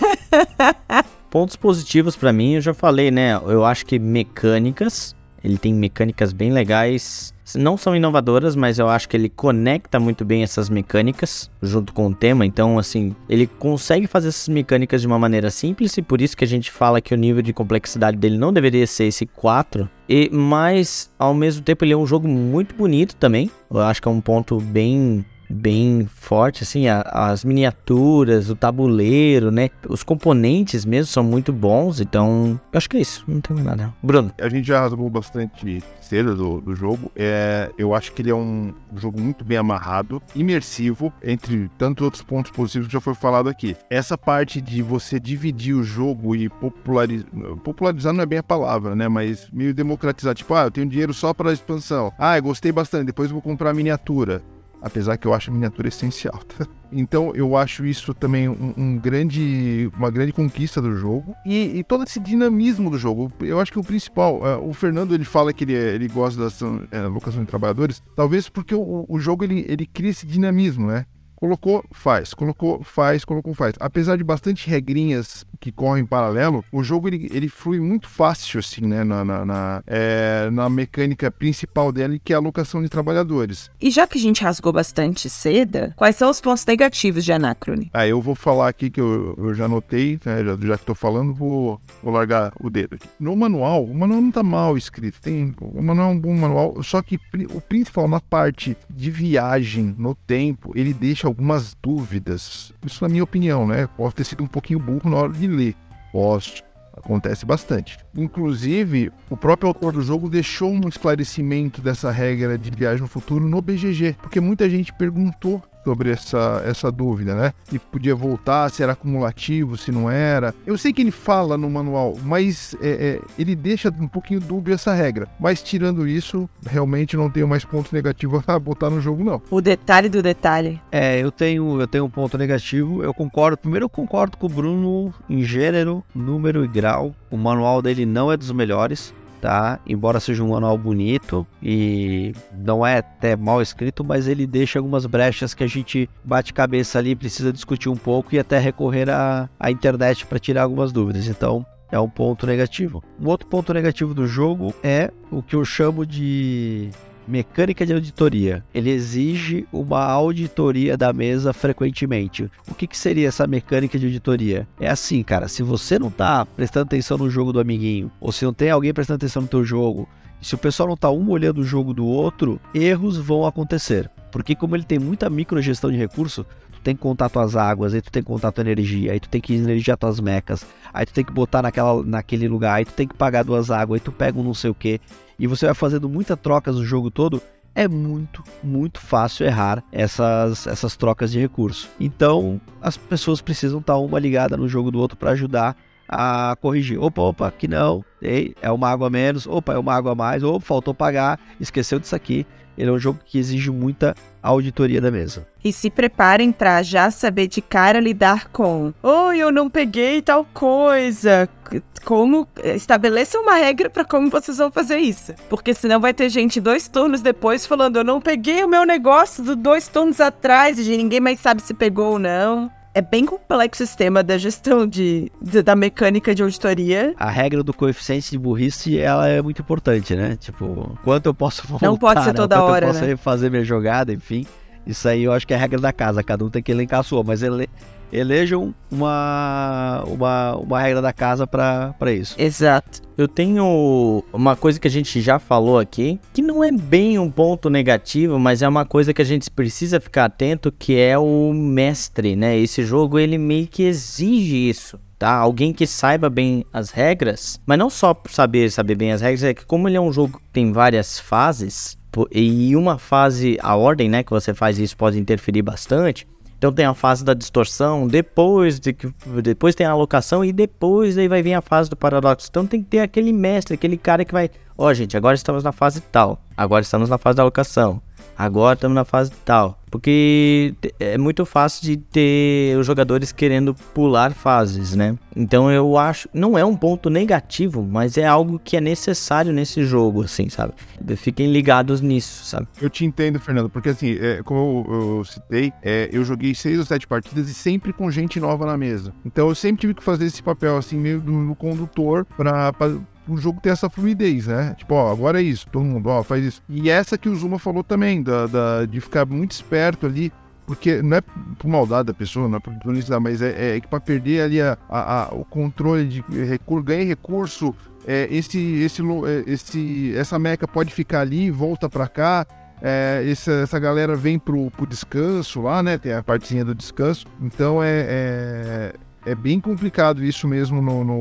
<laughs> Pontos positivos para mim, eu já falei, né? Eu acho que mecânicas Ele tem mecânicas bem legais. Não são inovadoras, mas eu acho que ele conecta muito bem essas mecânicas junto com o tema. Então, assim, ele consegue fazer essas mecânicas de uma maneira simples e por isso que a gente fala que o nível de complexidade dele não deveria ser esse 4. E, mas, ao mesmo tempo, ele é um jogo muito bonito também. Eu acho que é um ponto bem bem forte, assim, a, as miniaturas, o tabuleiro, né? Os componentes mesmo são muito bons, então eu acho que é isso, não tenho nada. Bruno. A gente já rasgou bastante cedo do, do jogo. É, eu acho que ele é um jogo muito bem amarrado, imersivo, entre tantos outros pontos positivos que já foi falado aqui. Essa parte de você dividir o jogo e popularizar, popularizar não é bem a palavra, né? Mas meio democratizar, tipo, ah, eu tenho dinheiro só para expansão. Ah, eu gostei bastante, depois eu vou comprar a miniatura apesar que eu acho a miniatura essencial. <laughs> então eu acho isso também um, um, grande, uma grande conquista do jogo e, e, todo esse dinamismo do jogo. Eu acho que o principal, uh, o Fernando ele fala que ele, é, ele gosta da uh, locação de trabalhadores, talvez porque o, o jogo ele, ele cria esse dinamismo, né? Colocou, faz. Colocou, faz. Colocou, faz. Apesar de bastante regrinhas que correm em paralelo, o jogo ele, ele flui muito fácil, assim, né? Na, na, na, é, na mecânica principal dele, que é a alocação de trabalhadores. E já que a gente rasgou bastante seda, quais são os pontos negativos de Anacrone? Ah, eu vou falar aqui que eu, eu já anotei, né? já, já que estou falando, vou, vou largar o dedo aqui. No manual, o manual não tá mal escrito. Tem, o manual é um bom manual, só que o principal na parte de viagem no tempo, ele deixa algumas dúvidas. Isso na minha opinião, né? Posso ter sido um pouquinho burro na hora de ler. Posso. Acontece bastante. Inclusive, o próprio autor do jogo deixou um esclarecimento dessa regra de viagem no futuro no BGG, porque muita gente perguntou sobre essa, essa dúvida, né? Se podia voltar, se era acumulativo, se não era. Eu sei que ele fala no manual, mas é, é, ele deixa um pouquinho dúbio essa regra. Mas tirando isso, realmente não tenho mais pontos negativos <laughs> a botar no jogo, não. O detalhe do detalhe. É, eu tenho, eu tenho um ponto negativo. Eu concordo. Primeiro, eu concordo com o Bruno em gênero, número e grau. O manual dele não é dos melhores tá? Embora seja um manual bonito e não é até mal escrito, mas ele deixa algumas brechas que a gente bate cabeça ali, precisa discutir um pouco e até recorrer à, à internet para tirar algumas dúvidas. Então, é um ponto negativo. Um outro ponto negativo do jogo é o que eu chamo de Mecânica de auditoria. Ele exige uma auditoria da mesa frequentemente. O que, que seria essa mecânica de auditoria? É assim, cara, se você não tá prestando atenção no jogo do amiguinho, ou se não tem alguém prestando atenção no teu jogo, se o pessoal não tá um olhando o jogo do outro, erros vão acontecer. Porque como ele tem muita microgestão de recurso, tu tem que contar tuas águas, aí tu tem que contar tua energia, aí tu tem que energizar tuas mecas, aí tu tem que botar naquela, naquele lugar, aí tu tem que pagar duas águas, aí tu pega um não sei o que e você vai fazendo muitas trocas no jogo todo, é muito, muito fácil errar essas, essas trocas de recurso. Então, as pessoas precisam estar uma ligada no jogo do outro para ajudar a corrigir. Opa, opa, aqui não. Ei, é uma água a menos. Opa, é uma água a mais. Opa, faltou pagar. Esqueceu disso aqui. Ele é um jogo que exige muita auditoria da mesa. E se preparem para já saber de cara lidar com: "Oi, eu não peguei tal coisa". Como estabeleça uma regra para como vocês vão fazer isso, porque senão vai ter gente dois turnos depois falando: "Eu não peguei o meu negócio do dois turnos atrás" e ninguém mais sabe se pegou ou não é bem complexo o sistema da gestão de, de, da mecânica de auditoria. A regra do coeficiente de burrice, ela é muito importante, né? Tipo, quanto eu posso voltar, Não pode ser toda né? hora, eu posso né? fazer minha jogada, enfim. Isso aí eu acho que é a regra da casa, cada um tem que elencar a sua, mas ele, elejam uma, uma, uma regra da casa para isso. Exato. Eu tenho uma coisa que a gente já falou aqui, que não é bem um ponto negativo, mas é uma coisa que a gente precisa ficar atento, que é o mestre, né? Esse jogo ele meio que exige isso. Tá? Alguém que saiba bem as regras, mas não só saber saber bem as regras, é que como ele é um jogo que tem várias fases, e uma fase, a ordem, né, que você faz isso pode interferir bastante. Então tem a fase da distorção, depois de que depois tem a alocação e depois aí vai vir a fase do paradoxo. Então tem que ter aquele mestre, aquele cara que vai, ó, oh, gente, agora estamos na fase tal. Agora estamos na fase da alocação. Agora estamos na fase tal. Porque é muito fácil de ter os jogadores querendo pular fases, né? Então eu acho. Não é um ponto negativo, mas é algo que é necessário nesse jogo, assim, sabe? Fiquem ligados nisso, sabe? Eu te entendo, Fernando, porque assim, é, como eu, eu citei, é, eu joguei seis ou sete partidas e sempre com gente nova na mesa. Então eu sempre tive que fazer esse papel, assim, meio do, do condutor pra o jogo ter essa fluidez, né? Tipo, ó, agora é isso, todo mundo, ó, faz isso. E essa que o Zuma falou também, da, da de ficar muito esperto ali, porque não é por maldade da pessoa, não é por publicidade, mas é, é que para perder ali a, a, a, o controle de recurso, ganhar recurso, é, esse, esse, é, esse, essa meca pode ficar ali, volta para cá, é, essa, essa galera vem pro, pro descanso lá, né? Tem a partezinha do descanso. Então é, é é bem complicado isso mesmo no, no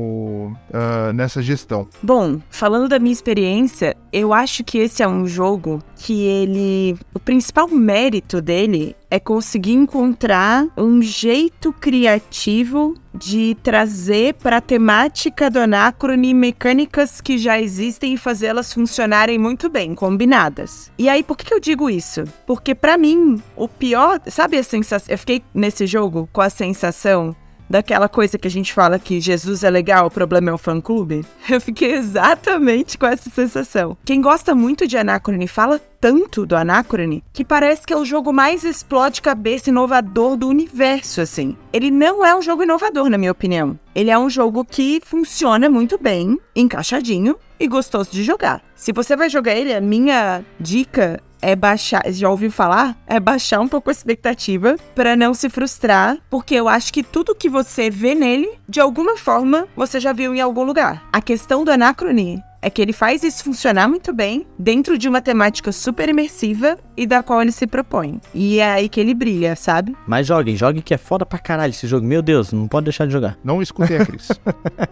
uh, nessa gestão. Bom, falando da minha experiência, eu acho que esse é um jogo que ele. O principal mérito dele é conseguir encontrar um jeito criativo de trazer para a temática do Anacrone mecânicas que já existem e fazê-las funcionarem muito bem, combinadas. E aí, por que, eu digo isso? Porque para mim, o pior, sabe a sensação, eu fiquei nesse jogo com a sensação daquela coisa que a gente fala que Jesus é legal, o problema é o fã-clube. Eu fiquei exatamente com essa sensação. Quem gosta muito de Anacrone fala tanto do Anacrone que parece que é o jogo mais explode cabeça inovador do universo, assim. Ele não é um jogo inovador, na minha opinião. Ele é um jogo que funciona muito bem, encaixadinho e gostoso de jogar. Se você vai jogar ele, a minha dica é baixar, já ouviu falar? É baixar um pouco a expectativa para não se frustrar, porque eu acho que tudo que você vê nele, de alguma forma, você já viu em algum lugar. A questão do Anacrone é que ele faz isso funcionar muito bem dentro de uma temática super imersiva e da qual ele se propõe. E é aí que ele brilha, sabe? Mas joguem, joguem que é foda pra caralho esse jogo. Meu Deus, não pode deixar de jogar. Não escutei a Cris.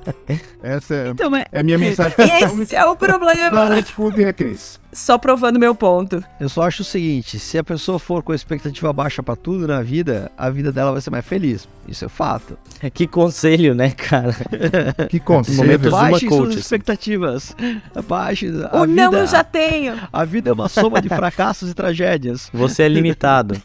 <laughs> Essa é, então, mas... é a minha mensagem. <laughs> Esse é o problema. Não escutem a Cris só provando meu ponto. Eu só acho o seguinte: se a pessoa for com expectativa baixa para tudo na vida, a vida dela vai ser mais feliz. Isso é fato. <laughs> Que conselho, né, cara? que conselho. Baixe suas expectativas. Baixe. O vida, não eu já tenho. A vida é uma soma de fracassos e tragédias. Você é limitado.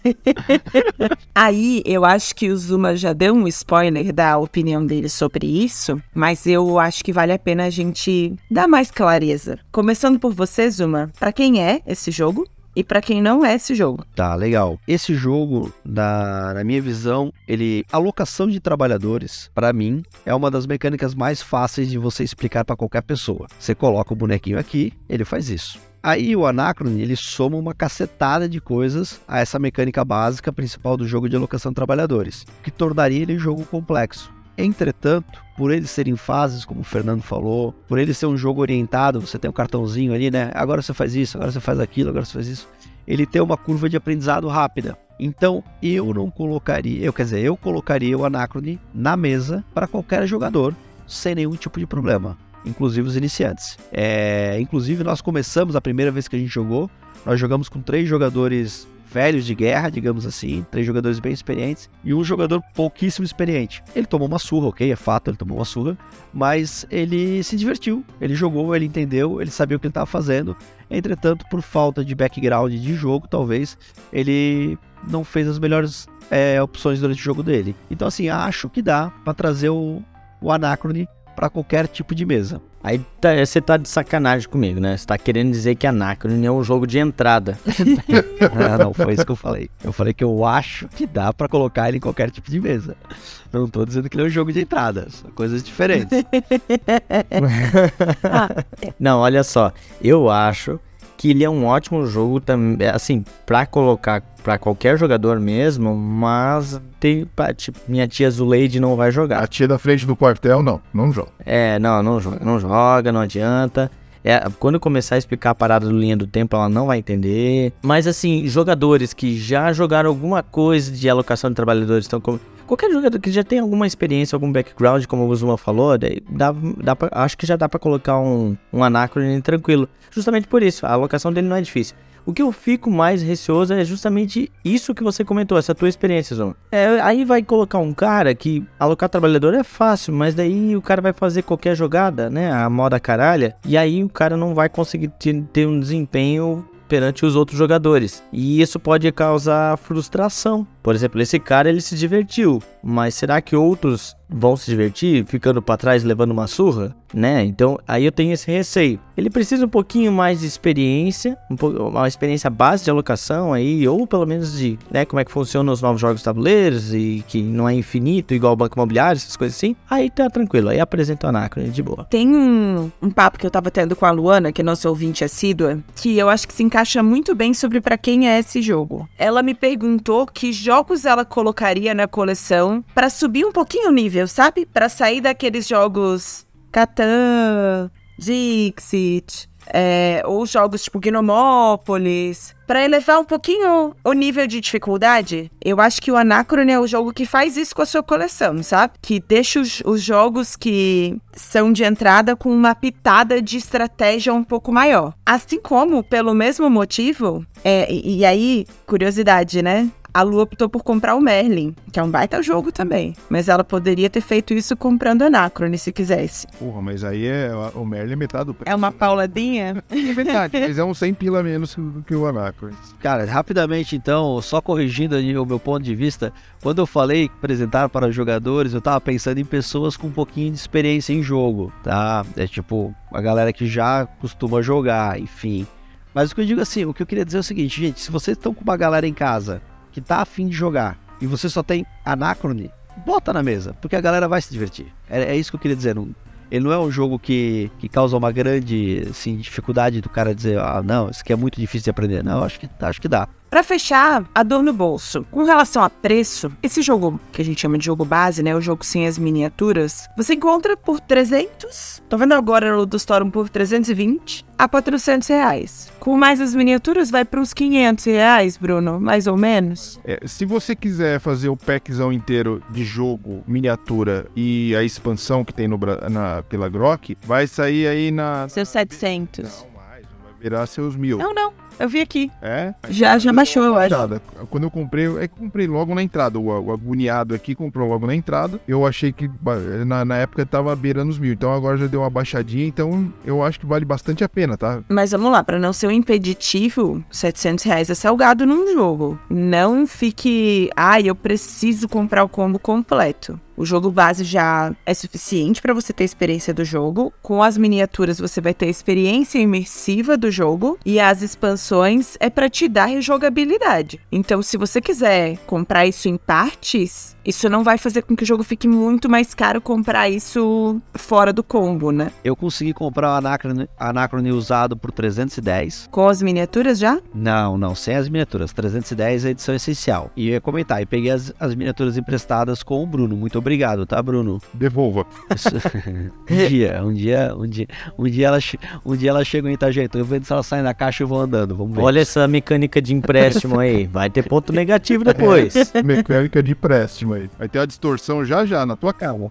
<laughs> Aí eu acho que o Zuma já deu um spoiler da opinião dele sobre isso, mas eu acho que vale a pena a gente dar mais clareza. Começando por você, Zuma para quem é esse jogo e para quem não é esse jogo. Tá, legal. Esse jogo, na, na minha visão, ele alocação de trabalhadores, para mim, é uma das mecânicas mais fáceis de você explicar para qualquer pessoa. Você coloca o bonequinho aqui, ele faz isso. Aí o Anacron, ele soma uma cacetada de coisas a essa mecânica básica principal do jogo de alocação de trabalhadores, que tornaria ele um jogo complexo. Entretanto, por ele serem fases, como o Fernando falou, por ele ser um jogo orientado, você tem um cartãozinho ali, né? Agora você faz isso, agora você faz aquilo, agora você faz isso. Ele tem uma curva de aprendizado rápida. Então, eu não colocaria, eu quer dizer, eu colocaria o Anacrone na mesa para qualquer jogador sem nenhum tipo de problema, inclusive os iniciantes. É, inclusive, nós começamos a primeira vez que a gente jogou, nós jogamos com três jogadores velhos de guerra, digamos assim, três jogadores bem experientes e um jogador pouquíssimo experiente. Ele tomou uma surra, ok, é fato, ele tomou uma surra, mas ele se divertiu, ele jogou, ele entendeu, ele sabia o que ele estava fazendo. Entretanto, por falta de background de jogo, talvez ele não fez as melhores é, opções durante o jogo dele. Então, assim, acho que dá para trazer o, o Anacrone para qualquer tipo de mesa. Aí tá, você tá de sacanagem comigo, né? Você tá querendo dizer que Anacron é um jogo de entrada. ah, <laughs> não, foi isso que eu falei. Eu falei que eu acho que dá para colocar ele em qualquer tipo de mesa. Não tô dizendo que ele é um jogo de entrada, são coisas diferentes. <laughs> <laughs> não, olha só. Eu acho que ele é um ótimo jogo também, assim, para colocar para qualquer jogador mesmo, mas tem, tipo, minha tia Zuleide não vai jogar. A tia da frente do quartel não, não joga. É, não, não joga, não joga, não adianta. É, quando eu começar a explicar a parada do linha do tempo, ela não vai entender. Mas assim, jogadores que já jogaram alguma coisa de alocação de trabalhadores estão como Qualquer jogador que já tem alguma experiência, algum background, como o Zuma falou, dá, dá pra, acho que já dá para colocar um, um Anacron tranquilo. Justamente por isso, a alocação dele não é difícil. O que eu fico mais receoso é justamente isso que você comentou, essa tua experiência, Zuma. É, aí vai colocar um cara que alocar trabalhador é fácil, mas daí o cara vai fazer qualquer jogada, né? A moda caralha, e aí o cara não vai conseguir ter, ter um desempenho perante os outros jogadores. E isso pode causar frustração. Por exemplo, esse cara ele se divertiu, mas será que outros vão se divertir ficando pra trás levando uma surra, né? Então aí eu tenho esse receio. Ele precisa um pouquinho mais de experiência, um pouco, uma experiência base de alocação aí, ou pelo menos de, né, como é que funcionam os novos jogos tabuleiros e que não é infinito igual o Banco Imobiliário, essas coisas assim. Aí tá tranquilo, aí apresenta o Anacrone de boa. Tem um, um papo que eu tava tendo com a Luana, que é nossa ouvinte assídua, que eu acho que se encaixa muito bem sobre pra quem é esse jogo. Ela me perguntou que jogos ela colocaria na coleção pra subir um pouquinho o nível, sabe? Pra sair daqueles jogos Catan, Dixit, é, ou jogos tipo Gnomópolis, para elevar um pouquinho o nível de dificuldade. Eu acho que o Anacron é o jogo que faz isso com a sua coleção, sabe? Que deixa os, os jogos que são de entrada com uma pitada de estratégia um pouco maior. Assim como, pelo mesmo motivo, é, e aí, curiosidade, né? A Lu optou por comprar o Merlin, que é um baita jogo também. Mas ela poderia ter feito isso comprando Anacrone, se quisesse. Porra, mas aí é o Merlin é metade do preço. É uma pauladinha? É verdade, mas é um 100 pila menos do que o Anacrone. Cara, rapidamente então, só corrigindo ali o meu ponto de vista, quando eu falei apresentar para os jogadores, eu tava pensando em pessoas com um pouquinho de experiência em jogo, tá? É tipo, a galera que já costuma jogar, enfim. Mas o que eu digo assim, o que eu queria dizer é o seguinte, gente, se vocês estão com uma galera em casa que tá afim de jogar e você só tem Anacrone, bota na mesa, porque a galera vai se divertir. É, é isso que eu queria dizer. Não, ele não é um jogo que, que causa uma grande assim, dificuldade do cara dizer, ah, não, isso aqui é muito difícil de aprender. Não, acho que, acho que dá. Para fechar, a dor no bolso. Com relação a preço, esse jogo que a gente chama de jogo base, né, o jogo sem as miniaturas, você encontra por 300. Tô vendo agora o do Storm por 320 a 400 reais. Com mais as miniaturas, vai para uns 500 reais, Bruno, mais ou menos. É, se você quiser fazer o packzão inteiro de jogo, miniatura e a expansão que tem no, na, pela Grok, vai sair aí na. Seus 700. Não, mais, vai virar seus mil. Não, não. Eu vi aqui. É? Já, já baixou, eu acho. Quando eu comprei, é que eu comprei logo na entrada. O, o agoniado aqui comprou logo na entrada. Eu achei que na, na época tava beirando os mil. Então agora já deu uma baixadinha. Então eu acho que vale bastante a pena, tá? Mas vamos lá, para não ser um impeditivo, 700 reais é salgado num jogo. Não fique, ah, eu preciso comprar o combo completo. O jogo base já é suficiente para você ter experiência do jogo. Com as miniaturas você vai ter a experiência imersiva do jogo e as expansões é para te dar jogabilidade. Então, se você quiser comprar isso em partes, isso não vai fazer com que o jogo fique muito mais caro comprar isso fora do combo, né? Eu consegui comprar o Anacrone, Anacrone usado por 310. Com as miniaturas já? Não, não, sem as miniaturas. 310 é a edição essencial. E eu ia comentar, e peguei as, as miniaturas emprestadas com o Bruno. Muito obrigado, tá, Bruno? Devolva. Isso- <laughs> um dia, um dia, um dia, um dia ela, um dia ela chega em Itajeito. Eu vendo se ela sai da caixa e vou andando. Vamos ver. Olha essa mecânica de empréstimo aí. Vai ter ponto negativo depois. <laughs> Mecânica de empréstimo aí. Vai ter a distorção já já, na tua cara. <laughs>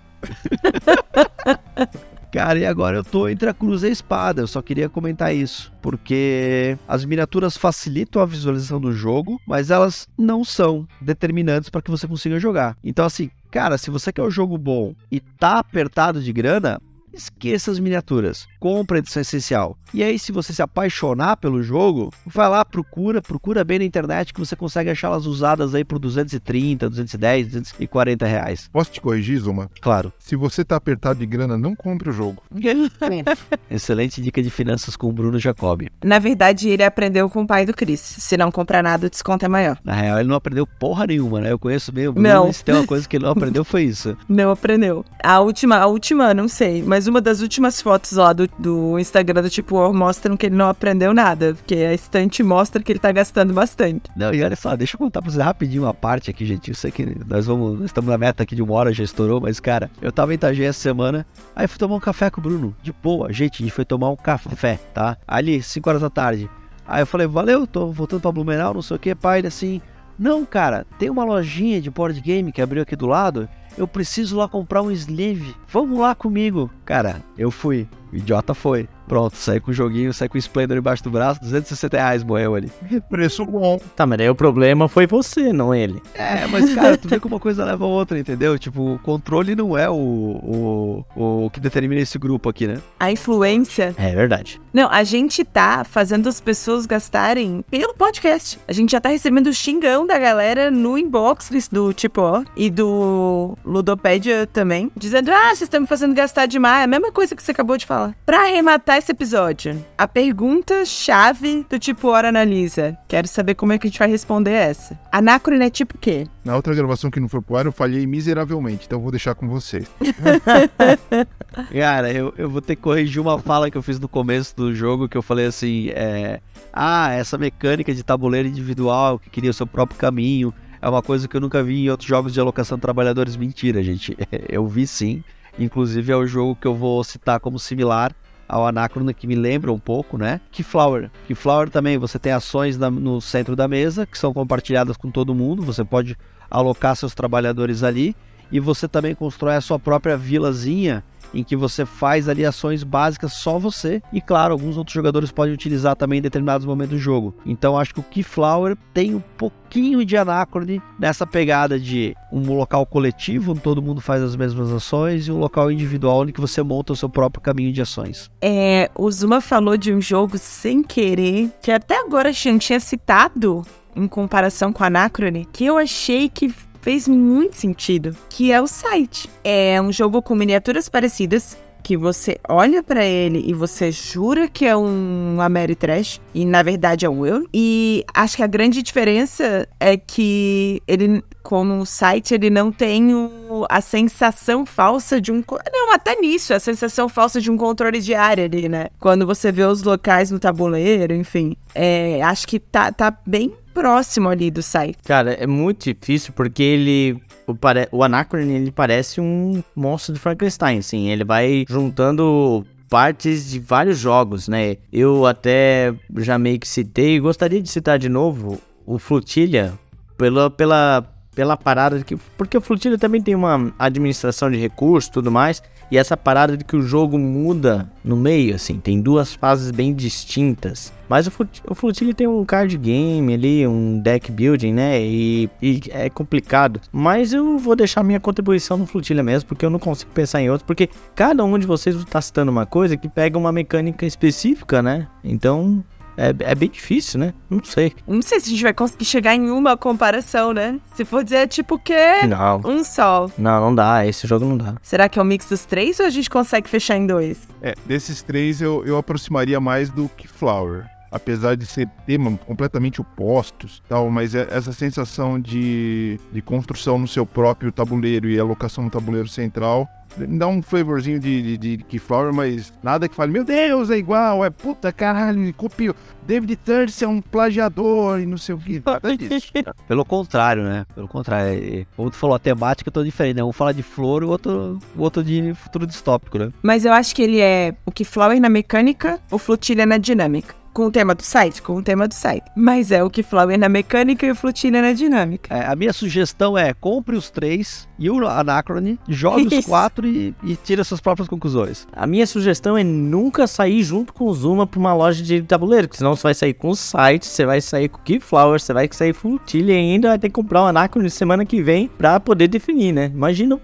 Cara, e agora eu tô entre a cruz e a espada. Eu só queria comentar isso. Porque as miniaturas facilitam a visualização do jogo, mas elas não são determinantes para que você consiga jogar. Então, assim, cara, se você quer um jogo bom e tá apertado de grana, esqueça as miniaturas. Compra a edição essencial. E aí, se você se apaixonar pelo jogo, vai lá, procura, procura bem na internet que você consegue achá-las usadas aí por 230, 210, 240 reais. Posso te corrigir, Zuma? Claro. Se você tá apertado de grana, não compre o jogo. <laughs> Excelente dica de finanças com o Bruno Jacobi. Na verdade, ele aprendeu com o pai do Chris. Se não comprar nada, o desconto é maior. Na real, ele não aprendeu porra nenhuma, né? Eu conheço bem o Bruno, Não. se tem uma coisa que ele não aprendeu foi isso. <laughs> Não aprendeu. A última, a última, não sei, mas uma das últimas fotos lá do, do Instagram do Tipo War mostram que ele não aprendeu nada. Porque a estante mostra que ele tá gastando bastante. Não, e olha só, deixa eu contar pra vocês rapidinho uma parte aqui, gente. Eu sei que nós vamos, nós estamos na meta aqui de uma hora, já estourou, mas cara, eu tava em Itajaí essa semana, aí fui tomar um café com o Bruno, de boa, gente, a gente foi tomar um café, tá? Ali, 5 horas da tarde. Aí eu falei, valeu, tô voltando pra Blumenau, não sei o que, pai, assim, não, cara, tem uma lojinha de board game que abriu aqui do lado, eu preciso lá comprar um sleeve, vamos lá comigo. Cara, eu fui, o idiota foi. Pronto, saí com o joguinho, saí com o Splendor embaixo do braço, 260 reais morreu ali. <laughs> Preço bom. Tá, mas daí o problema foi você, não ele. É, mas cara, tu vê <laughs> como uma coisa leva a outra, entendeu? Tipo, o controle não é o, o, o que determina esse grupo aqui, né? A influência. É verdade. Não, a gente tá fazendo as pessoas gastarem pelo podcast. A gente já tá recebendo xingão da galera no inbox do Tipo Ó e do Ludopédia também, dizendo: Ah, vocês estão me fazendo gastar demais. A mesma coisa que você acabou de falar. Pra arrematar esse episódio, a pergunta-chave do tipo Hora Analisa. Quero saber como é que a gente vai responder essa. Anacrone é tipo o quê? Na outra gravação que não foi pro ar, eu falhei miseravelmente, então eu vou deixar com você. <laughs> Cara, eu, eu vou ter que corrigir uma fala que eu fiz no começo do jogo, que eu falei assim, é... Ah, essa mecânica de tabuleiro individual, que queria o seu próprio caminho, é uma coisa que eu nunca vi em outros jogos de alocação de trabalhadores. Mentira, gente. <laughs> Eu vi sim. Inclusive é o jogo que eu vou citar como similar ao Anacrona, que me lembra um pouco, né? Keyflower. Keyflower também, você tem ações na, no centro da mesa, que são compartilhadas com todo mundo, você pode alocar seus trabalhadores ali, e você também constrói a sua própria vilazinha em que você faz ali ações básicas só você e claro, alguns outros jogadores podem utilizar também em determinados momentos do jogo. Então acho que o Keyflower tem um pouquinho de Anacrone nessa pegada de um local coletivo onde todo mundo faz as mesmas ações e um local individual onde você monta o seu próprio caminho de ações. É, o Zuma falou de um jogo sem querer que até agora a gente tinha citado em comparação com Anacrone, que eu achei que fez muito sentido, que é o site. É um jogo com miniaturas parecidas, que você olha para ele e você jura que é um Ameritrash e na verdade é um Euro. E acho que a grande diferença é que ele, como site, ele não tem o, a sensação falsa de um. Não, até nisso, a sensação falsa de um controle de área ali, né? Quando você vê os locais no tabuleiro, enfim. É, acho que tá, tá bem próximo ali do site. Cara, é muito difícil porque ele. O, pare... o Anacron, ele parece um monstro de Frankenstein, assim. Ele vai juntando partes de vários jogos, né? Eu até já meio que citei, gostaria de citar de novo o Flotilha, pela, pela, pela parada de que. Porque o Flotilha também tem uma administração de recursos tudo mais. E essa parada de que o jogo muda no meio, assim, tem duas fases bem distintas. Mas o, Flotilha tem um card game ali, um deck building, né? E, e, é complicado. Mas eu vou deixar minha contribuição no Flotilha mesmo, porque eu não consigo pensar em outro. Porque cada um de vocês está citando uma coisa que pega uma mecânica específica, né? Então é, é bem difícil, né? Não sei. Não sei se a gente vai conseguir chegar em uma comparação, né? Se for dizer, tipo, que Não. um só. Não, não dá. Esse jogo não dá. Será que é o mix dos três ou a gente consegue fechar em dois? É, desses três eu, eu aproximaria mais do que Flower. Apesar de ser temas completamente opostos, tal, mas é essa sensação de, de construção no seu próprio tabuleiro e alocação no tabuleiro central me dá um flavorzinho de, de, de Keyflower, mas nada que fale, meu Deus, é igual, é puta caralho, copiou. David Turse é um plagiador e não sei o que. <laughs> Nada disso. Pelo contrário, né? Pelo contrário. é- Como tu falou, a temática é toda diferente, né? Um fala de flor, o outro, o outro de futuro distópico, né? Mas eu acho que ele é o que Flower na mecânica, o Flotilha na dinâmica. Com o tema do site? Com o tema do site. Mas é o que Flower na mecânica e o Flotilha na dinâmica. É, a minha sugestão é compre os três e o Anacrone, jogue os Isso. quatro e, e tire suas próprias conclusões. A minha sugestão é nunca sair junto com o Zuma pra uma loja de tabuleiro, porque senão você vai sair com o site, você vai sair com o Keyflower, você vai sair Frutilha e ainda vai ter que comprar o Anacron semana que vem pra poder definir, né? Imagina.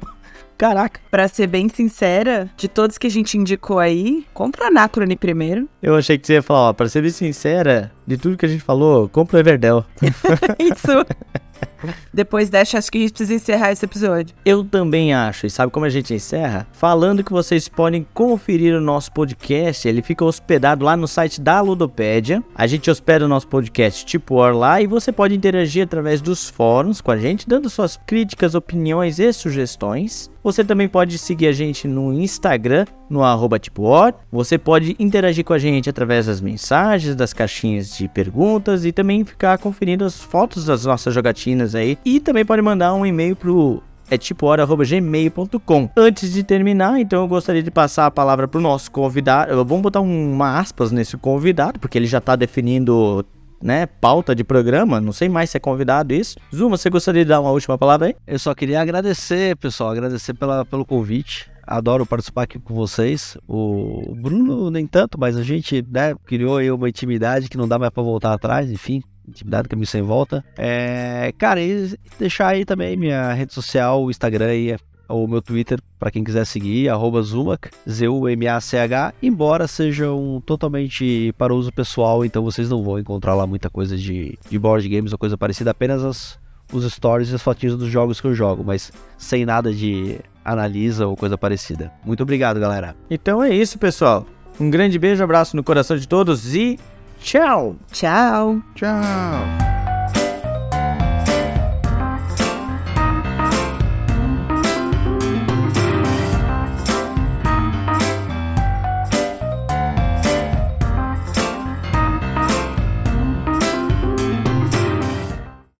Caraca, Pra ser bem sincera, de todos que a gente indicou aí, compra o Anacrone primeiro. eu achei que você ia falar, ó, pra ser bem sincera, de tudo que a gente falou, compra o Everdell. <laughs> Isso. Depois dessa, acho que a gente precisa encerrar esse episódio. Eu também acho, e sabe como a gente encerra? Falando que vocês podem conferir o nosso podcast, ele fica hospedado lá no site da Ludopédia. A gente hospeda o nosso podcast tipo War lá e você pode interagir através dos fóruns com a gente, dando suas críticas, opiniões e sugestões. Você também pode seguir a gente no Instagram, no arroba tipo War. Você pode interagir com a gente através das mensagens, das caixinhas de perguntas e também ficar conferindo as fotos das nossas jogatinas aí. E também pode mandar um e-mail pro é tipo hora.gmail.com. Antes de terminar, então eu gostaria de passar a palavra pro nosso convidado. Vamos botar um- uma aspas nesse convidado, porque ele já tá definindo, né, pauta de programa. Não sei mais se é convidado isso. Zuma, você gostaria de dar uma última palavra aí? Eu só queria agradecer, pessoal, agradecer pela, pelo convite. Adoro participar aqui com vocês. O Bruno nem tanto, mas a gente né, criou aí uma intimidade que não dá mais pra voltar atrás, enfim. Intimidade caminho sem volta. É, cara, e deixar aí também minha rede social, o Instagram e o meu Twitter, pra quem quiser seguir, Zumac, Z-U-M-A-C-H, embora sejam totalmente para uso pessoal, então vocês não vão encontrar lá muita coisa de, de board games ou coisa parecida, apenas as, os stories e as fotinhas dos jogos que eu jogo, mas sem nada de analisa ou coisa parecida. Muito obrigado, galera. Então é isso, pessoal. Um grande beijo, abraço no coração de todos e tchau! Tchau! Tchau.